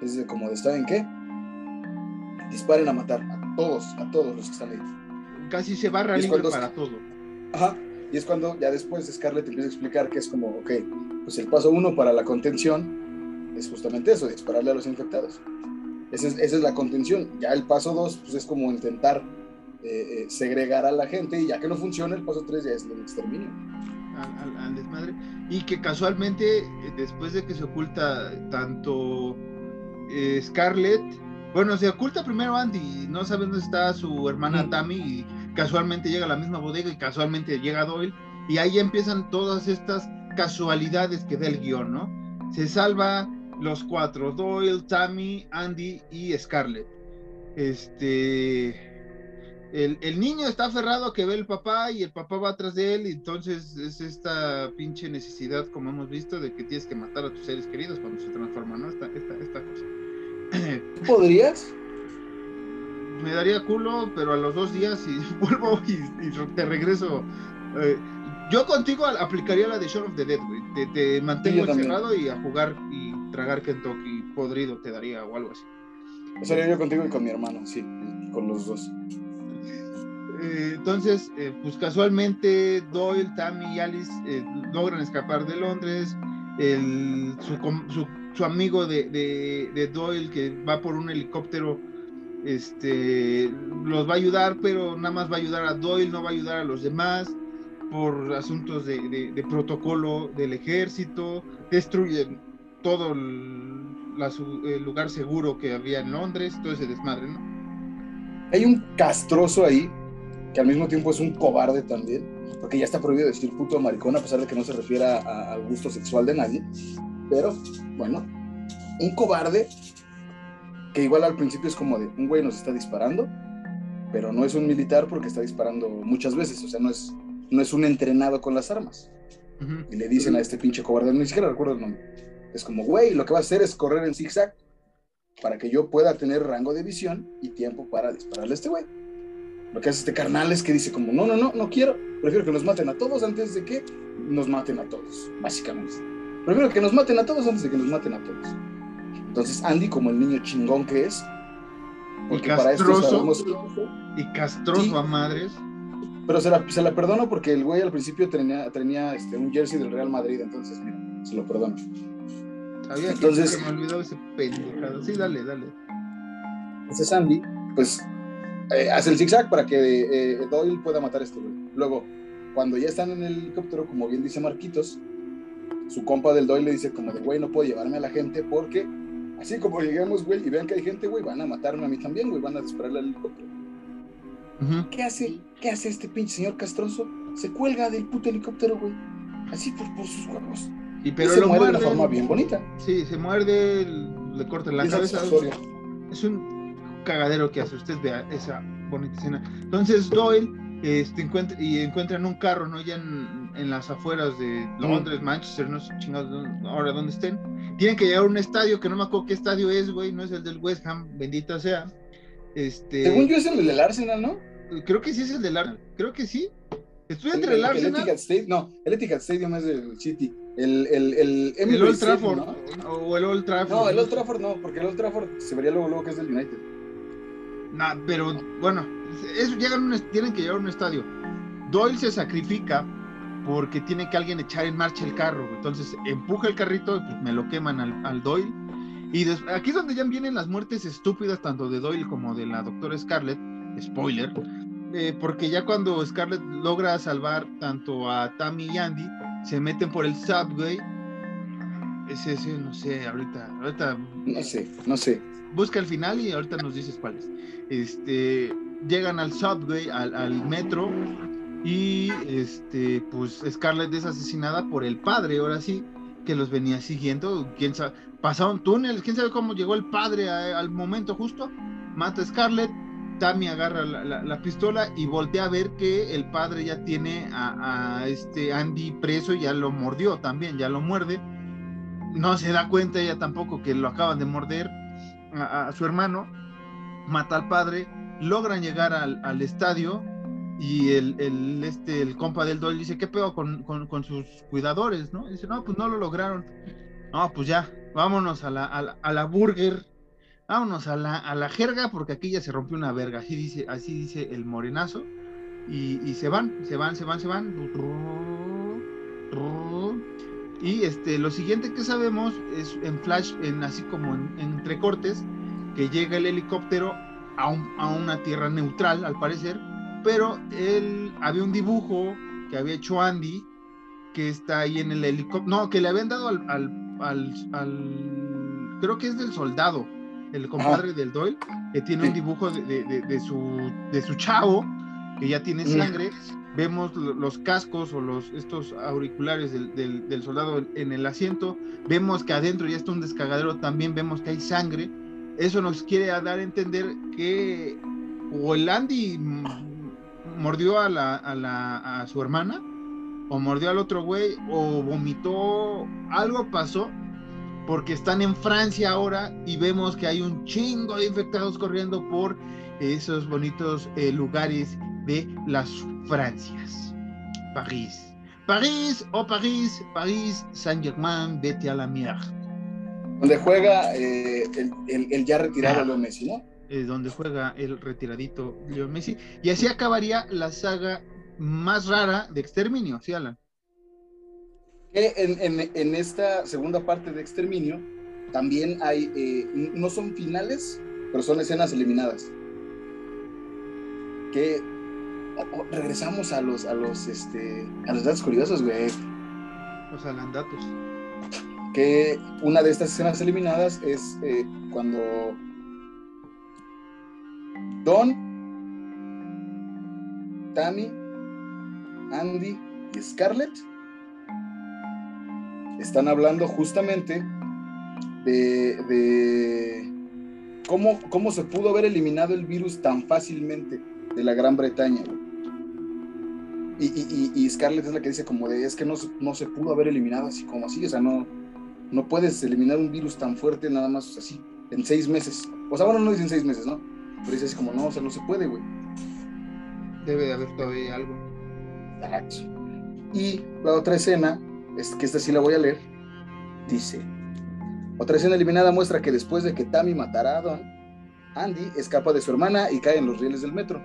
es de como de, ¿saben qué? Disparen a matar a todos, a todos los que están ahí. Casi se barra libre cuando- para todo. Ajá. Y es cuando ya después Scarlett empieza a explicar que es como, ok, pues el paso uno para la contención es justamente eso, dispararle a los infectados. Esa es, esa es la contención. Ya el paso dos, pues es como intentar eh, eh, segregar a la gente y ya que no funciona, el paso tres ya es el exterminio. al, al- al desmadre. Y que casualmente, eh, después de que se oculta tanto eh, Scarlett, bueno, se oculta primero Andy, no sabe dónde está su hermana Mm. Tammy, y casualmente llega a la misma bodega y casualmente llega Doyle, y ahí empiezan todas estas casualidades que da el guion, ¿no? Se salva los cuatro, Doyle, Tammy, Andy y Scarlett. Este el, el niño está aferrado a que ve el papá y el papá va atrás de él y entonces es esta pinche necesidad, como hemos visto, de que tienes que matar a tus seres queridos cuando se transforman, ¿no? Esta, esta, esta cosa. ¿Tú podrías? Me daría culo, pero a los dos días y vuelvo y, y te regreso. eh, yo contigo aplicaría la de Shaun of the Dead, güey. Te, te mantengo encerrado y a jugar y tragar Kentucky podrido te daría o algo así. O sea, yo contigo y con mi hermano, sí, con los dos. Eh, entonces, eh, pues casualmente Doyle, Tammy y Alice eh, logran escapar de Londres. El- su, com- su- su amigo de, de- de Doyle que va por un helicóptero este, los va a ayudar, pero nada más va a ayudar a Doyle, no va a ayudar a los demás. por asuntos de, de- de protocolo del ejército, destruyen todo el, la el lugar seguro que había en Londres, todo ese desmadre, ¿no? Hay un castroso ahí, que al mismo tiempo es un cobarde también, porque ya está prohibido decir puto maricón, a pesar de que no se refiera al gusto sexual de nadie. Pero, bueno, un cobarde que igual al principio es como de un güey nos está disparando, pero no es un militar porque está disparando muchas veces, o sea, no es, no es un entrenado con las armas. Ujú. Y le dicen a este pinche cobarde, ni siquiera recuerdo el nombre. Es como, güey, lo que vas a hacer es correr en zigzag para que yo pueda tener rango de visión y tiempo para dispararle a este güey. Lo que hace este carnal es que dice como, no, no, no, no quiero. Prefiero que nos maten a todos antes de que nos maten a todos, básicamente. Prefiero que nos maten a todos antes de que nos maten a todos. Entonces Andy, como el niño chingón que es, porque para esto castroso. sabemos... Y castroso Sí. a madres. Pero se la, se la perdono porque el güey al principio tenía, tenía este, un jersey del Real Madrid, entonces mira, se lo perdono. Sabía que Entonces- se me olvidó ese pendejado. Sí, dale, dale. Entonces Andy, pues, eh, hace el zigzag para que eh, Doyle pueda matar a este güey. Luego, cuando ya están en el helicóptero, como bien dice Marquitos, su compa del Doyle le dice como de, güey, no puedo llevarme a la gente porque, así como lleguemos, güey, y vean que hay gente, güey, van a matarme a mí también, güey, van a dispararle al helicóptero. ¿Qué hace? ¿Qué hace este pinche señor castroso? Se cuelga del puto helicóptero, güey. Así por, por sus huevos. Y Y pero se lo de una forma bien bonita. Sí, se muerde, le corta la Bien cabeza. Es un cagadero que hace. Usted vea esa bonita escena. Entonces Doyle este, encuentra, y encuentran un carro, ¿no? Ya en, en las afueras de Londres, Manchester, no sé chingados ahora dónde estén. Tienen que llegar a un estadio que no me acuerdo qué estadio es, güey. No es el del West Ham, bendita sea. Este, Según yo es el del Arsenal, ¿no? creo que sí es el del Arsenal. Creo que sí. Estoy entre el, el, el Arsenal. Etihad Stadium, no, el Etihad Stadium es del City. El, el, el, El Old Trafford. ¿no? O el Old Trafford. No, el Old. Trafford no, porque el Old Trafford se vería luego, luego que es del United. Nah, pero bueno, eso llegan un tienen que llegar a un estadio. Doyle se sacrifica porque tiene que alguien echar en marcha el carro. Entonces empuja el carrito y pues, me lo queman al, al Doyle. Y des- aquí es donde ya vienen las muertes estúpidas tanto de Doyle como de la doctora Scarlett. Spoiler. eh, porque ya cuando Scarlett logra salvar tanto a Tammy y Andy, se meten por el subway. Ese, ese, no sé, ahorita, ahorita No sé, no sé. busca el final y ahorita nos dices cuál es. Este, llegan al subway, al, al metro, y este, pues Scarlett es asesinada por el padre, ahora sí, que los venía siguiendo. ¿Quién sabe? Pasaron túneles, quién sabe cómo llegó el padre a- al momento justo. Mata a Scarlett, Tammy agarra la, la- la pistola y voltea a ver que el padre ya tiene a, este Andy preso, ya lo mordió también, ya lo muerde. No se da cuenta ella tampoco que lo acaban de morder a, su hermano, mata al padre, logran llegar al, estadio y el, el, este, el compa del Doyle dice, ¿qué pedo con, con- sus cuidadores? ¿no? dice, no, pues no lo lograron. No, pues ya, vámonos a la, a la burger, vámonos a la, a la jerga porque aquí ya se rompió una verga, así dice, así dice el morenazo. Y, y se van, se van, se van, se van. Y este, lo siguiente que sabemos es en flash, en así como en, entre cortes, que llega el helicóptero a, un- a una tierra neutral, al parecer, pero él, había un dibujo que había hecho Andy, que está ahí en el helicóptero, no, que le habían dado al, al, al- al- creo que es del soldado, el compadre del Doyle, que tiene un dibujo de, de- de- de su, de su chavo, que ya tiene sangre, vemos lo- los cascos o los estos auriculares del, del- del soldado en el asiento, vemos que adentro ya está un descargadero, también vemos que hay sangre, eso nos quiere dar a entender que o el Andy mordió a, la, a, la, a su hermana, o mordió al otro güey, o vomitó, algo pasó, porque están en Francia ahora y vemos que hay un chingo de infectados corriendo por esos bonitos eh, lugares de las Francias. París. París, oh París, París, Saint-Germain, vete a la mierda. Donde juega eh, el, el- el ya retirado Ah. Leo Messi, ¿no? eh, donde juega el retiradito Leo Messi. Y así acabaría la saga más rara de Exterminio, ¿sí, Alan? En, en- en esta segunda parte de Exterminio también hay, eh, no son finales, pero son escenas eliminadas. Que regresamos a los, a los, este, a los datos curiosos, güey. Los alandatos. Que una de estas escenas eliminadas es eh, cuando Don, Tammy, Andy y Scarlett están hablando justamente de, de cómo, cómo se pudo haber eliminado el virus tan fácilmente de la Gran Bretaña. Y, y- y- Scarlett es la que dice como de, es que no, no se pudo haber eliminado así como así, o sea, no, no puedes eliminar un virus tan fuerte nada más así, en seis meses. O sea, bueno, no dicen seis meses, ¿no? Pero dice así como, no, o sea, no se puede, güey. Debe de haber todavía algo. Y la otra escena, es que esta sí la voy a leer, dice, otra escena eliminada muestra que después de que Tammy matara a Don, Andy escapa de su hermana y cae en los rieles del metro.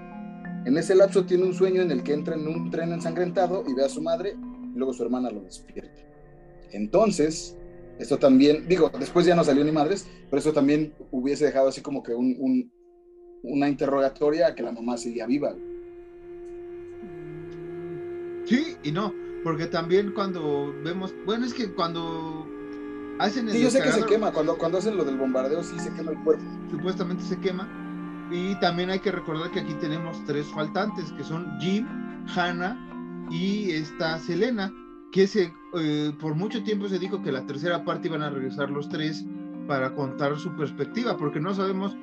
En ese lapso tiene un sueño en el que entra en un tren ensangrentado y ve a su madre y luego su hermana lo despierta. Entonces, esto también, digo, después ya no salió ni madres, pero eso también hubiese dejado así como que un- una interrogatoria a que la mamá seguía viva. Sí y no, porque también cuando vemos, bueno, es que cuando hacen el Sí, yo sé que se quema, cuando, cuando hacen lo del bombardeo sí se quema el cuerpo. supuestamente se quema. Y también hay que recordar que aquí tenemos tres faltantes, que son Jim, Hannah y esta Selena, que se, eh, por mucho tiempo se dijo que la tercera parte iban a regresar los tres para contar su perspectiva, porque no sabemos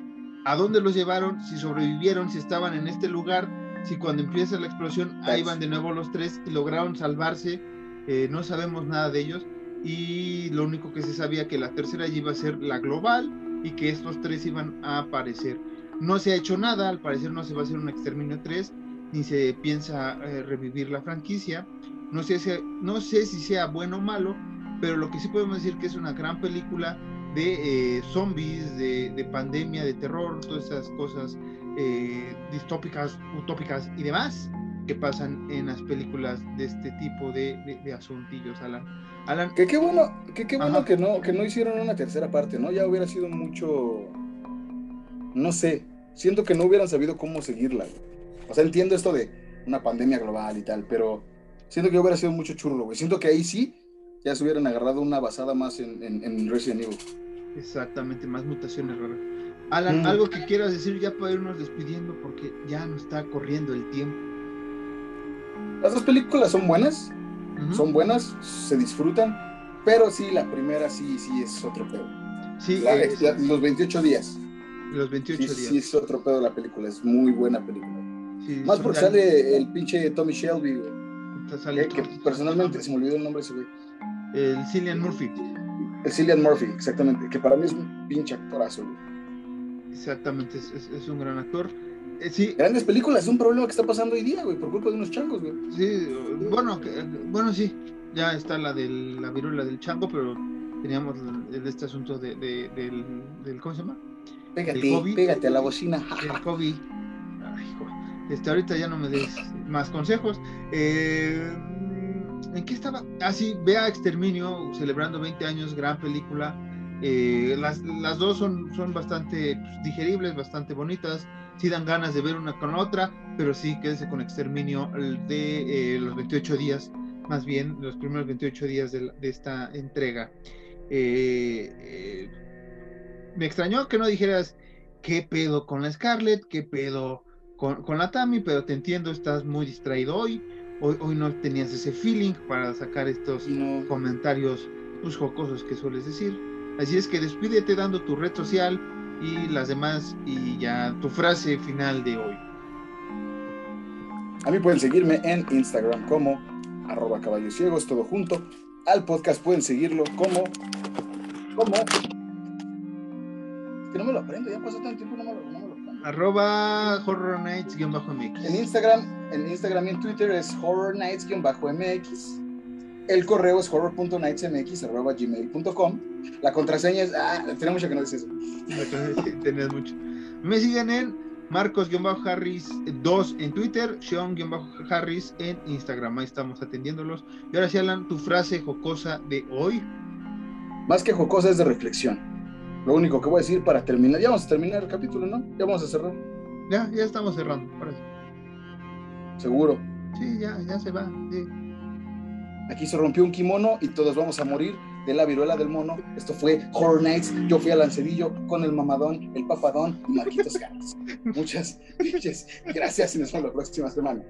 a dónde los llevaron, si sobrevivieron, si estaban en este lugar, si cuando empieza la explosión ahí van de nuevo los tres y lograron salvarse, eh, no sabemos nada de ellos y lo único que se sabía que la tercera iba a ser la global y que estos tres iban a aparecer. No se ha hecho nada, al parecer no se va a hacer un exterminio 3, ni se piensa eh, revivir la franquicia. No sé, si, no sé si sea bueno o malo, pero lo que sí podemos decir que es una gran película de eh, zombies, de, de pandemia, de terror, todas esas cosas eh, distópicas, utópicas y demás que pasan en las películas de este tipo de, de, de asuntillos, Alan. Alan, Que qué bueno, que qué bueno Ajá. que no, que no hicieron una tercera parte, ¿no? Ya hubiera sido mucho, no sé, siento que no hubieran sabido cómo seguirla. O sea, entiendo esto de una pandemia global y tal, pero siento que hubiera sido mucho churro, güey. Siento que ahí sí ya se hubieran agarrado una basada más en, en, en Resident Evil. Exactamente, más mutaciones raras. Alan, Mm. algo que quieras decir ya para irnos despidiendo porque ya no está corriendo el tiempo. Las dos películas son buenas, son buenas, se disfrutan, pero sí, la primera sí, sí es otro pedo. Sí, La- eh, la- los 28 días. los 28 Sí, días. sí es otro pedo la película, es muy buena película. Sí, Más porque sale el pinche Tommy Shelby, güey. sale Que, personalmente se me olvidó el nombre ese güey. El Cillian Murphy. El Cillian Murphy, exactamente. Que para mí es un pinche actorazo, güey. Exactamente, es, es- es un gran actor. Eh, sí, Grandes películas, es un problema que está pasando hoy día, güey, por culpa de unos changos, güey. sí, eh, bueno, que- bueno, sí, ya está la de la viruela del chango, pero teníamos el- este asunto de, de- del, del, ¿cómo se llama? Pégate, El COVID. pégate a la bocina. El COVID. Ay. Este, ahorita ya no me des más consejos. Eh, ¿En qué estaba? Ah, sí, vea Exterminio, celebrando 20 años, gran película. Eh, las, las dos son, son bastante pues, digeribles, bastante bonitas. Sí dan ganas de ver una con la otra, pero sí quédese con Exterminio de eh, los 28 días, más bien los primeros 28 días de, la- de esta entrega. Eh, eh, me extrañó que no dijeras qué pedo con la Scarlett, qué pedo con, con la Tammy, pero te entiendo, estás muy distraído hoy. Hoy, hoy no tenías ese feeling para sacar estos No. comentarios pues, jocosos que sueles decir. Así es que despídete dando tu red social y las demás y ya tu frase final de hoy. A mí pueden seguirme en Instagram como arroba caballos ciegos, todo junto. Al podcast pueden seguirlo como, como, es que no me lo aprendo, ya pasó tanto tiempo, no me lo, no me lo aprendo. Arroba Horror Nights-MX. En Instagram, en Instagram y en Twitter es Horror Nights-MX. El correo es horror.nightsmx.gmail.com. La contraseña es. Ah, tiene mucho que no dices eso. Tenías mucho. Me siguen en Marcos-Harris 2 en Twitter, Sean-Harris en Instagram. Ahí estamos atendiéndolos. Y ahora sí, Alan, tu frase jocosa de hoy. Más que jocosa es de reflexión. Lo único que voy a decir para terminar. Ya vamos a terminar el capítulo, ¿no? Ya vamos a cerrar. Ya, ya estamos cerrando. sí. seguro. Sí, ya, ya se va. sí. Aquí se rompió un kimono y todos vamos a morir de la viruela del mono. Esto fue Horror Nights. Yo fui a Lancerillo con el mamadón, el papadón y Marquitos Ganas. Muchas, muchas gracias y nos vemos la próxima semana.